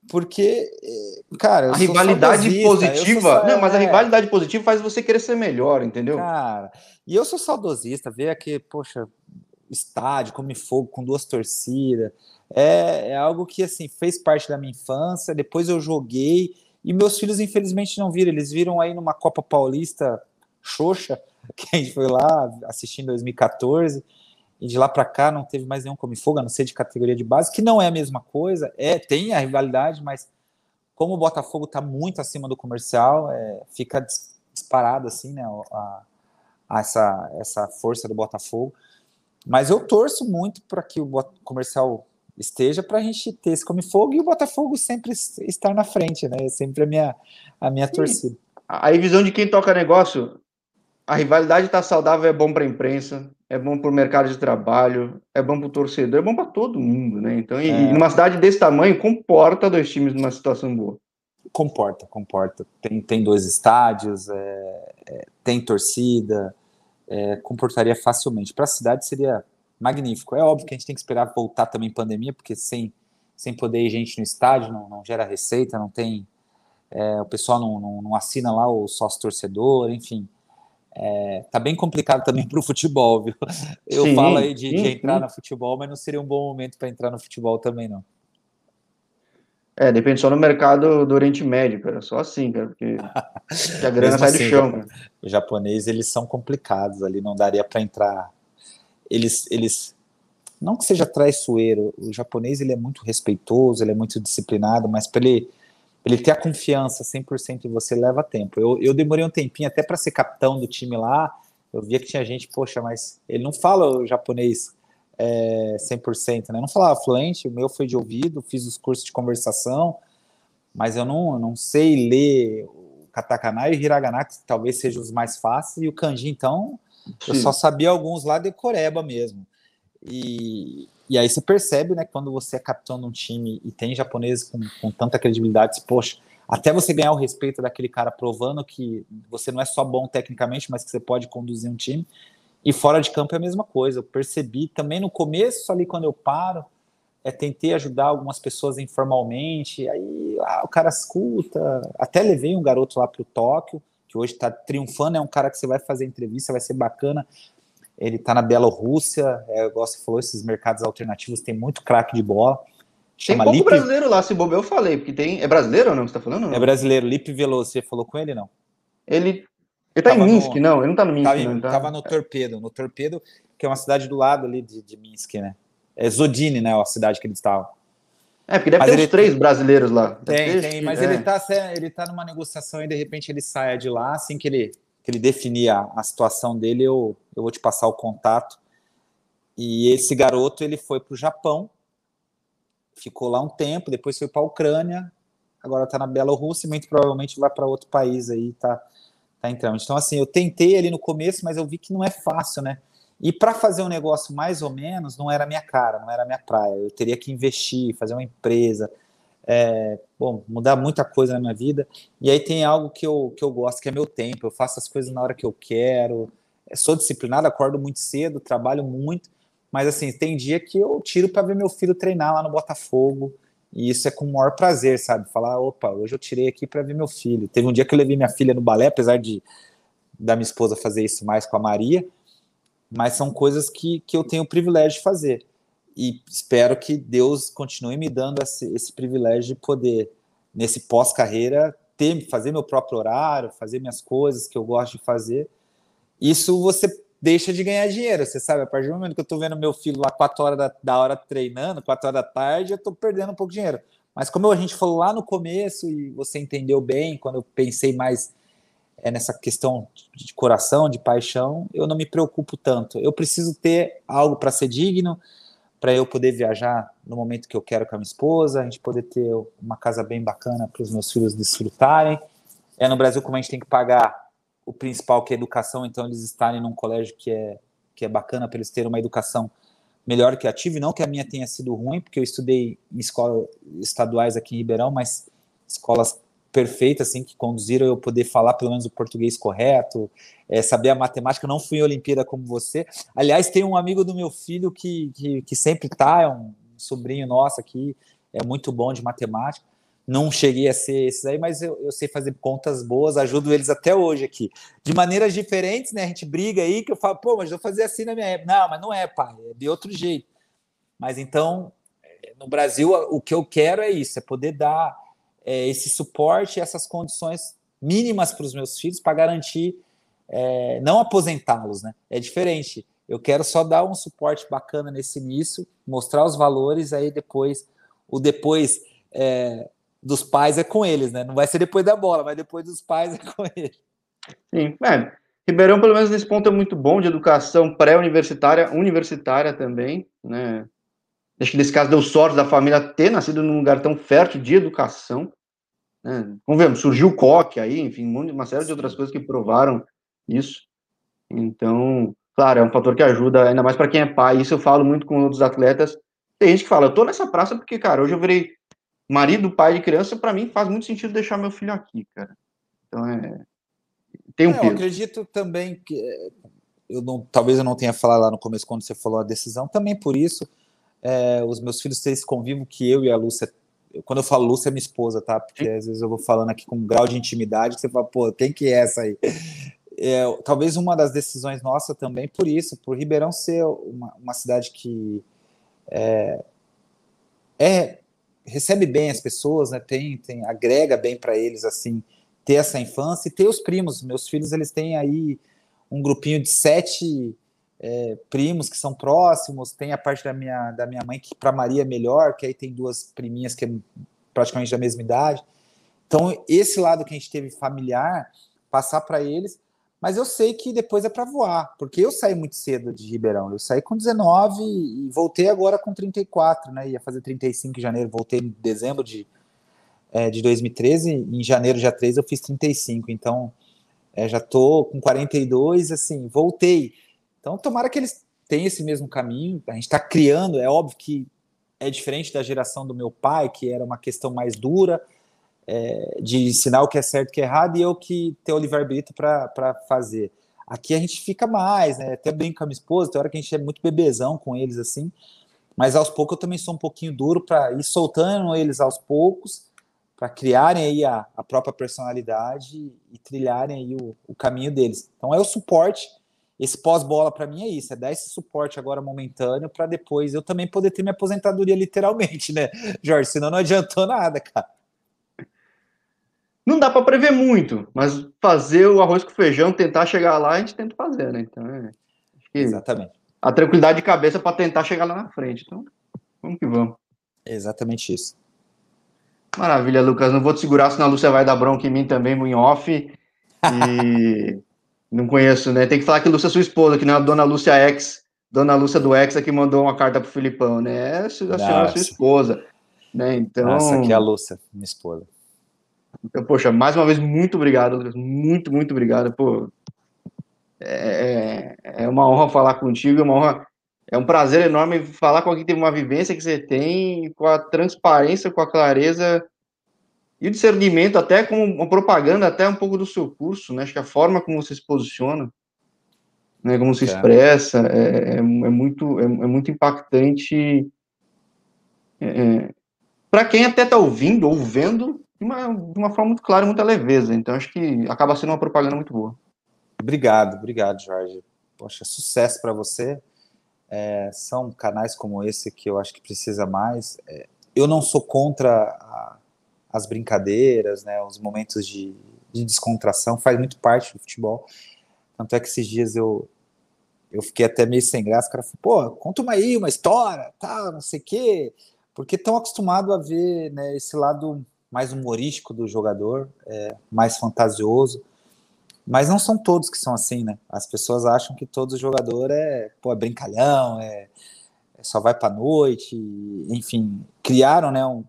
porque, eh, cara, a rivalidade positiva. Só, não, mas a é. rivalidade positiva faz você querer ser melhor, entendeu? Cara, e eu sou saudosista, ver aqui, poxa, estádio, Come Fogo com duas torcidas, é, é algo que assim fez parte da minha infância. Depois eu joguei e meus filhos infelizmente não viram. Eles viram aí numa Copa Paulista Xoxa que a gente foi lá assistir em 2014 e de lá para cá não teve mais nenhum come fogo, a não ser de categoria de base, que não é a mesma coisa. É tem a rivalidade, mas como o Botafogo está muito acima do comercial, é, fica disparado assim, né? A, a essa, essa força do Botafogo. Mas eu torço muito para que o comercial esteja para a gente ter esse come fogo e o Botafogo sempre estar na frente, né? É sempre a minha, a minha torcida. A visão de quem toca negócio, a rivalidade está saudável é bom para a imprensa, é bom para o mercado de trabalho, é bom para o torcedor, é bom para todo mundo, né? Então, e, é. numa cidade desse tamanho, comporta dois times numa situação boa. Comporta, comporta. Tem, tem dois estádios, é, é, tem torcida, é, comportaria facilmente. Para a cidade seria magnífico. É óbvio que a gente tem que esperar voltar também pandemia, porque sem, sem poder ir gente no estádio não, não gera receita, não tem. É, o pessoal não, não, não assina lá o sócio torcedor, enfim é, tá bem complicado também para o futebol, viu? Eu sim, falo aí de, sim, de entrar sim. no futebol, mas não seria um bom momento para entrar no futebol também, não. É, depende só no mercado do Oriente Médio, cara. Só assim, cara, porque a grana sai assim, do chão. Cara. Os japoneses, eles são complicados ali, não daria para entrar. Eles, eles, não que seja traiçoeiro, o japonês ele é muito respeitoso, ele é muito disciplinado, mas para ele ele ter a confiança 100% em você leva tempo. Eu, eu demorei um tempinho até para ser capitão do time lá. Eu via que tinha gente, poxa, mas ele não fala o japonês é, 100%, né? Eu não falava fluente, o meu foi de ouvido, fiz os cursos de conversação, mas eu não, eu não sei ler o katakana e o hiragana, que talvez sejam os mais fáceis, e o kanji, então, Sim. eu só sabia alguns lá de Coreba mesmo. E, e aí você percebe, né, quando você é capitão de um time e tem japoneses com, com tanta credibilidade, poxa, até você ganhar o respeito daquele cara provando que você não é só bom tecnicamente, mas que você pode conduzir um time. E fora de campo é a mesma coisa. Eu percebi também no começo, ali quando eu paro, é, tentei ajudar algumas pessoas informalmente, aí ah, o cara escuta. Até levei um garoto lá para o Tóquio, que hoje está triunfando, é um cara que você vai fazer entrevista, vai ser bacana ele está na Bielorrússia, é, igual você falou, esses mercados alternativos tem muito craque de bola. Tem pouco Lipe... brasileiro lá, se bobear eu falei, porque tem... É brasileiro ou não você tá falando? Não? É brasileiro, Lipe Veloso, você falou com ele, não? Ele... Ele tá em Minsk, no... não, ele não tá no Minsk. Tava, não, tá... tava no Torpedo, no Torpedo, que é uma cidade do lado ali de, de Minsk, né? É Zodine, né, a cidade que ele estava. É, porque deve mas ter uns três brasileiros lá. Tem, tem, mas é. ele, tá, ele tá numa negociação e de repente ele saia de lá, assim que ele que ele definir a, a situação dele, eu, eu vou te passar o contato. E esse garoto ele foi para o Japão, ficou lá um tempo, depois foi para a Ucrânia, agora está na Bielorrússia, muito provavelmente vai para outro país aí, tá, tá entrando. Então, assim, eu tentei ali no começo, mas eu vi que não é fácil, né? E para fazer um negócio mais ou menos, não era minha cara, não era minha praia. Eu teria que investir, fazer uma empresa, é, bom, mudar muita coisa na minha vida. E aí tem algo que eu, que eu gosto, que é meu tempo. Eu faço as coisas na hora que eu quero. Sou disciplinado, acordo muito cedo, trabalho muito. Mas assim, tem dia que eu tiro para ver meu filho treinar lá no Botafogo. E isso é com o maior prazer, sabe? Falar, opa, hoje eu tirei aqui para ver meu filho. Teve um dia que eu levei minha filha no balé, apesar de da minha esposa fazer isso mais com a Maria, mas são coisas que, que eu tenho o privilégio de fazer e espero que Deus continue me dando esse, esse privilégio de poder, nesse pós-carreira, ter, fazer meu próprio horário, fazer minhas coisas que eu gosto de fazer. Isso você deixa de ganhar dinheiro, você sabe, a partir do momento que eu estou vendo meu filho lá 4 horas da, da hora treinando, 4 horas da tarde, eu estou perdendo um pouco de dinheiro. Mas como a gente falou lá no começo, e você entendeu bem, quando eu pensei mais é, nessa questão de coração, de paixão, eu não me preocupo tanto. Eu preciso ter algo para ser digno, para eu poder viajar no momento que eu quero com a minha esposa, a gente poder ter uma casa bem bacana para os meus filhos desfrutarem. É no Brasil como a gente tem que pagar o principal que é educação, então eles estarem num colégio que é que é bacana para eles terem uma educação melhor que a tive, não que a minha tenha sido ruim, porque eu estudei em escolas estaduais aqui em Ribeirão, mas escolas perfeita, assim, que conduziram eu poder falar pelo menos o português correto, é, saber a matemática. não fui em Olimpíada como você. Aliás, tem um amigo do meu filho que, que, que sempre tá, é um sobrinho nosso aqui, é muito bom de matemática. Não cheguei a ser esses aí, mas eu, eu sei fazer contas boas, ajudo eles até hoje aqui. De maneiras diferentes, né? A gente briga aí, que eu falo, pô, mas eu fazer assim na minha época. Não, mas não é, pai, é de outro jeito. Mas então, no Brasil, o que eu quero é isso, é poder dar é, esse suporte, essas condições mínimas para os meus filhos para garantir é, não aposentá-los, né? É diferente. Eu quero só dar um suporte bacana nesse início, mostrar os valores, aí depois, o depois é, dos pais é com eles, né? Não vai ser depois da bola, mas depois dos pais é com eles. Sim, é. Ribeirão, pelo menos nesse ponto, é muito bom de educação pré-universitária, universitária também, né? Acho que nesse caso deu sorte da família ter nascido num lugar tão fértil de educação. Né? Vamos ver, surgiu o coque aí, enfim, uma série de outras coisas que provaram isso. Então, claro, é um fator que ajuda, ainda mais para quem é pai. Isso eu falo muito com outros atletas. Tem gente que fala, eu tô nessa praça porque, cara, hoje eu virei marido, pai de criança, para mim faz muito sentido deixar meu filho aqui, cara. Então é. Tem um é, Eu acredito também que. Eu não, talvez eu não tenha falado lá no começo quando você falou a decisão, também por isso, é, os meus filhos têm esse convívio que eu e a Lúcia quando eu falo Lúcia é minha esposa, tá? Porque às vezes eu vou falando aqui com um grau de intimidade que você fala, pô, quem que é essa aí? É, talvez uma das decisões nossa também por isso, por Ribeirão ser uma, uma cidade que é, é, recebe bem as pessoas, né? Tem, tem agrega bem para eles assim ter essa infância e ter os primos. Meus filhos eles têm aí um grupinho de sete é, primos que são próximos, tem a parte da minha, da minha mãe que para Maria é melhor, que aí tem duas priminhas que é praticamente da mesma idade. Então, esse lado que a gente teve familiar, passar para eles, mas eu sei que depois é para voar, porque eu saí muito cedo de Ribeirão. Eu saí com 19 e voltei agora com 34, né? Ia fazer 35 em janeiro, voltei em dezembro de, é, de 2013, em janeiro, já 3, eu fiz 35. Então, é, já tô com 42, assim, voltei então, tomara que eles tenham esse mesmo caminho. A gente está criando, é óbvio que é diferente da geração do meu pai, que era uma questão mais dura, é, de ensinar o que é certo e o que é errado, e eu que ter o livre-arbítrio para fazer. Aqui a gente fica mais, né? Até bem com a minha esposa, tem hora que a gente é muito bebezão com eles assim, mas aos poucos eu também sou um pouquinho duro para ir soltando eles aos poucos, para criarem aí a, a, própria personalidade e trilharem aí o, o caminho deles. Então é o suporte esse pós-bola para mim é isso, é dar esse suporte agora momentâneo para depois eu também poder ter minha aposentadoria literalmente, né, Jorge? Senão não adiantou nada, cara. Não dá para prever muito, mas fazer o arroz com feijão, tentar chegar lá, a gente tenta fazer, né? Então, é, Exatamente. A tranquilidade de cabeça para tentar chegar lá na frente. Então, vamos que vamos. exatamente isso. Maravilha, Lucas. Não vou te segurar, senão a Lúcia vai dar bronca em mim também, em off. E Não conheço, né? Tem que falar que Lúcia é sua esposa, que não é a dona Lúcia X, dona Lúcia do X, que mandou uma carta pro Filipão, né? É a senhora é sua esposa, né? Então. Essa aqui é a Lúcia, minha esposa. Então, poxa, mais uma vez, muito obrigado, Lucas. Muito, muito obrigado. Pô, é, é, é uma honra falar contigo, é uma honra. É um prazer enorme falar com alguém que teve uma vivência que você tem, com a transparência, com a clareza e o discernimento, até como uma propaganda, até um pouco do seu curso, né? Acho que a forma como você se posiciona, né? Como se é. expressa, é, é, é muito, é, é, muito impactante é, é para quem até está ouvindo ou vendo de uma, de uma forma muito clara, muita leveza. Então, acho que acaba sendo uma propaganda muito boa. Obrigado, obrigado, Jorge. Poxa, sucesso para você. É, são canais como esse que eu acho que precisa mais. É, eu não sou contra a, as brincadeiras, né, os momentos de, de descontração, faz muito parte do futebol. Tanto é que esses dias eu, eu fiquei até meio sem graça, o cara falou, pô, conta uma aí, uma história, tal, não sei o quê, porque estão acostumados a ver né, esse lado mais humorístico do jogador, é, mais fantasioso, mas não são todos que são assim, né? As pessoas acham que todo jogador é, pô, é brincalhão, é, é só vai para noite, enfim, criaram, né, um,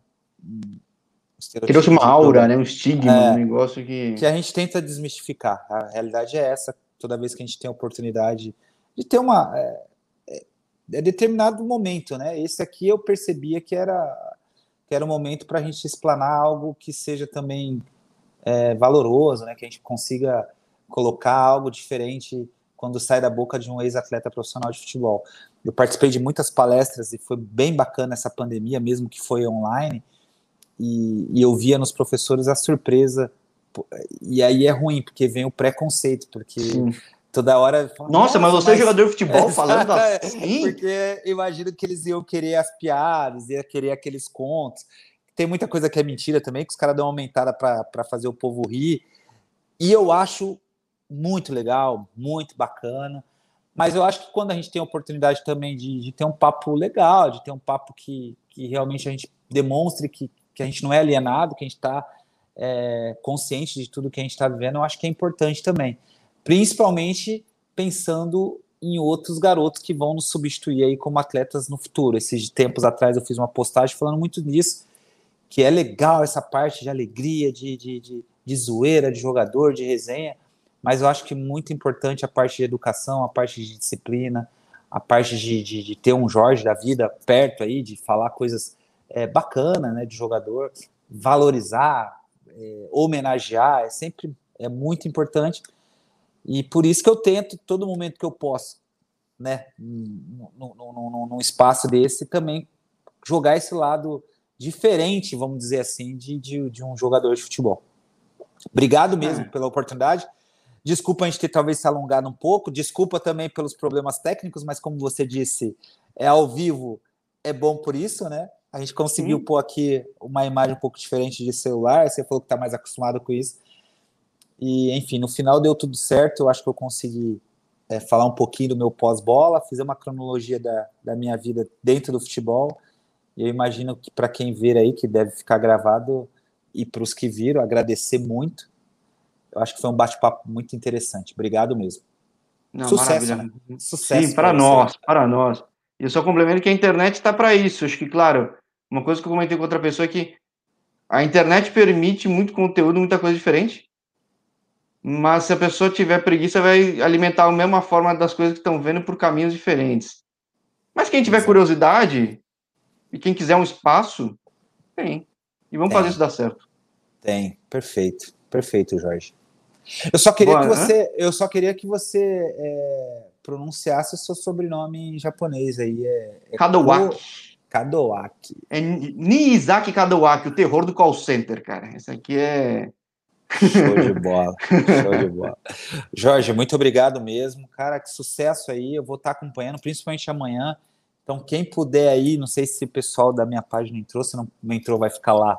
Criou-se uma aura, né? um estigma, é, um negócio que. Que a gente tenta desmistificar. A realidade é essa. Toda vez que a gente tem a oportunidade de ter uma. É, é, é determinado momento, né? Esse aqui eu percebia que era, que era um momento para a gente explanar algo que seja também é, valoroso, né? Que a gente consiga colocar algo diferente quando sai da boca de um ex-atleta profissional de futebol. Eu participei de muitas palestras e foi bem bacana essa pandemia, mesmo que foi online e, e eu via nos professores a surpresa e aí é ruim porque vem o preconceito porque Toda hora. Nossa, mas você é jogador de futebol falando assim? Porque imagino que eles iam querer as piadas, ia querer aqueles contos. Tem muita coisa que é mentira também, que os caras dão uma aumentada para fazer o povo rir. E eu acho muito legal, muito bacana. Mas eu acho que quando a gente tem a oportunidade também de, de ter um papo legal, de ter um papo que, que realmente a gente demonstre que, que a gente não é alienado, que a gente está é, consciente de tudo que a gente está vivendo, eu acho que é importante também. Principalmente pensando em outros garotos que vão nos substituir aí como atletas no futuro. Esses tempos atrás eu fiz uma postagem falando muito disso, que é legal essa parte de alegria, de, de, de, de zoeira, de jogador, de resenha, mas eu acho que muito importante a parte de educação, a parte de disciplina, a parte de, de, de ter um Jorge da vida perto aí, de falar coisas é, bacanas né, de jogador, valorizar, é, homenagear, é sempre é muito importante. E por isso que eu tento, todo momento que eu posso, né, num, espaço desse, também jogar esse lado diferente, vamos dizer assim, de, de, de um jogador de futebol. Obrigado mesmo é. pela oportunidade. Desculpa a gente ter talvez se alongado um pouco, desculpa também pelos problemas técnicos, mas como você disse, é ao vivo, é bom por isso, né? A gente conseguiu Sim. pôr aqui uma imagem um pouco diferente de celular, você falou que está mais acostumado com isso. E, enfim, no final deu tudo certo, eu acho que eu consegui é, falar um pouquinho do meu pós-bola, fazer uma cronologia da, da minha vida dentro do futebol. E eu imagino que para quem ver aí, que deve ficar gravado, e para os que viram, agradecer muito eu acho que foi um bate-papo muito interessante. Obrigado mesmo. Não, Sucesso, né? Sucesso. Sim, para nós, para nós. E eu só complemento que a internet está para isso. Acho que, claro, uma coisa que eu comentei com outra pessoa é que a internet permite muito conteúdo, muita coisa diferente. Mas se a pessoa tiver preguiça, vai alimentar a mesma forma das coisas que estão vendo por caminhos diferentes. Mas quem tiver curiosidade e quem quiser um espaço, tem. E vamos tem. fazer isso dar certo. Tem, perfeito. Perfeito, Jorge. Eu só queria Boa, que você, né? eu só queria que você é, pronunciasse o seu sobrenome em japonês aí. É, é Kadowaki. Kadowaki. É Nizaki Kadowaki, o terror do call center, cara. Esse aqui é. Show de bola, show de bola. Jorge, muito obrigado mesmo. Cara, que sucesso aí. Eu vou estar acompanhando, principalmente amanhã. Então, quem puder aí, não sei se o pessoal da minha página entrou, se não entrou, vai ficar lá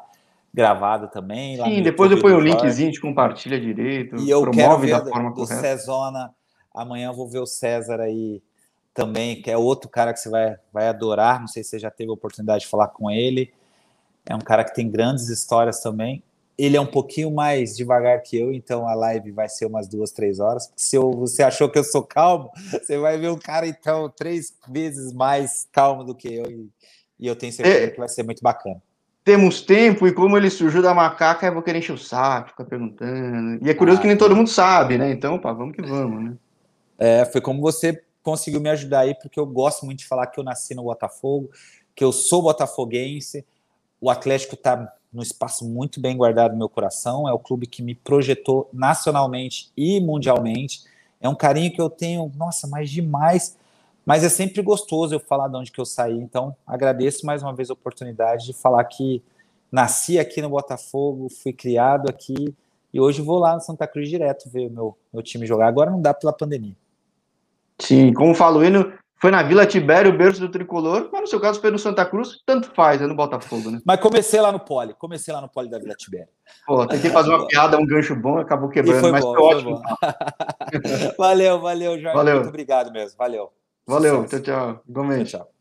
gravado também. Sim, depois eu ponho o linkzinho, de compartilha direito, e eu promove quero ver da forma do correta. Cezona, amanhã eu vou ver o César aí também, que é outro cara que você vai, vai adorar, não sei se você já teve a oportunidade de falar com ele, é um cara que tem grandes histórias também, ele é um pouquinho mais devagar que eu, então a live vai ser umas duas, três horas. Se eu, você achou que eu sou calmo, você vai ver um cara, então, três vezes mais calmo do que eu, e, e eu tenho certeza é, que vai ser muito bacana temos tempo e como ele surgiu da macaca, eu vou querer encher o saco, ficar perguntando. E é curioso ah, que nem todo mundo sabe, né? Então, pá, vamos que vamos, né? É, foi como você conseguiu me ajudar aí, porque eu gosto muito de falar que eu nasci no Botafogo, que eu sou botafoguense. O Atlético está no espaço muito bem guardado no meu coração. É o clube que me projetou nacionalmente e mundialmente. É um carinho que eu tenho, nossa, mais demais mas é sempre gostoso eu falar de onde que eu saí. Então, agradeço mais uma vez a oportunidade de falar que nasci aqui no Botafogo, fui criado aqui e hoje vou lá no Santa Cruz direto ver o meu, meu time jogar. Agora não dá pela pandemia. Sim, como falo, hino foi na Vila Tibério, berço do tricolor, mas no seu caso foi no Santa Cruz, tanto faz, é no Botafogo, né? Mas comecei lá no Poli, comecei lá no Poli da Vila Tibério. Pô, tentei fazer uma piada, um gancho bom, acabou quebrando, foi mas bom, foi ótimo. valeu, valeu, Jorge. Valeu. Muito obrigado mesmo, valeu. Valeu, Sucesso. tchau, tchau. Igualmente. Tchau, tchau.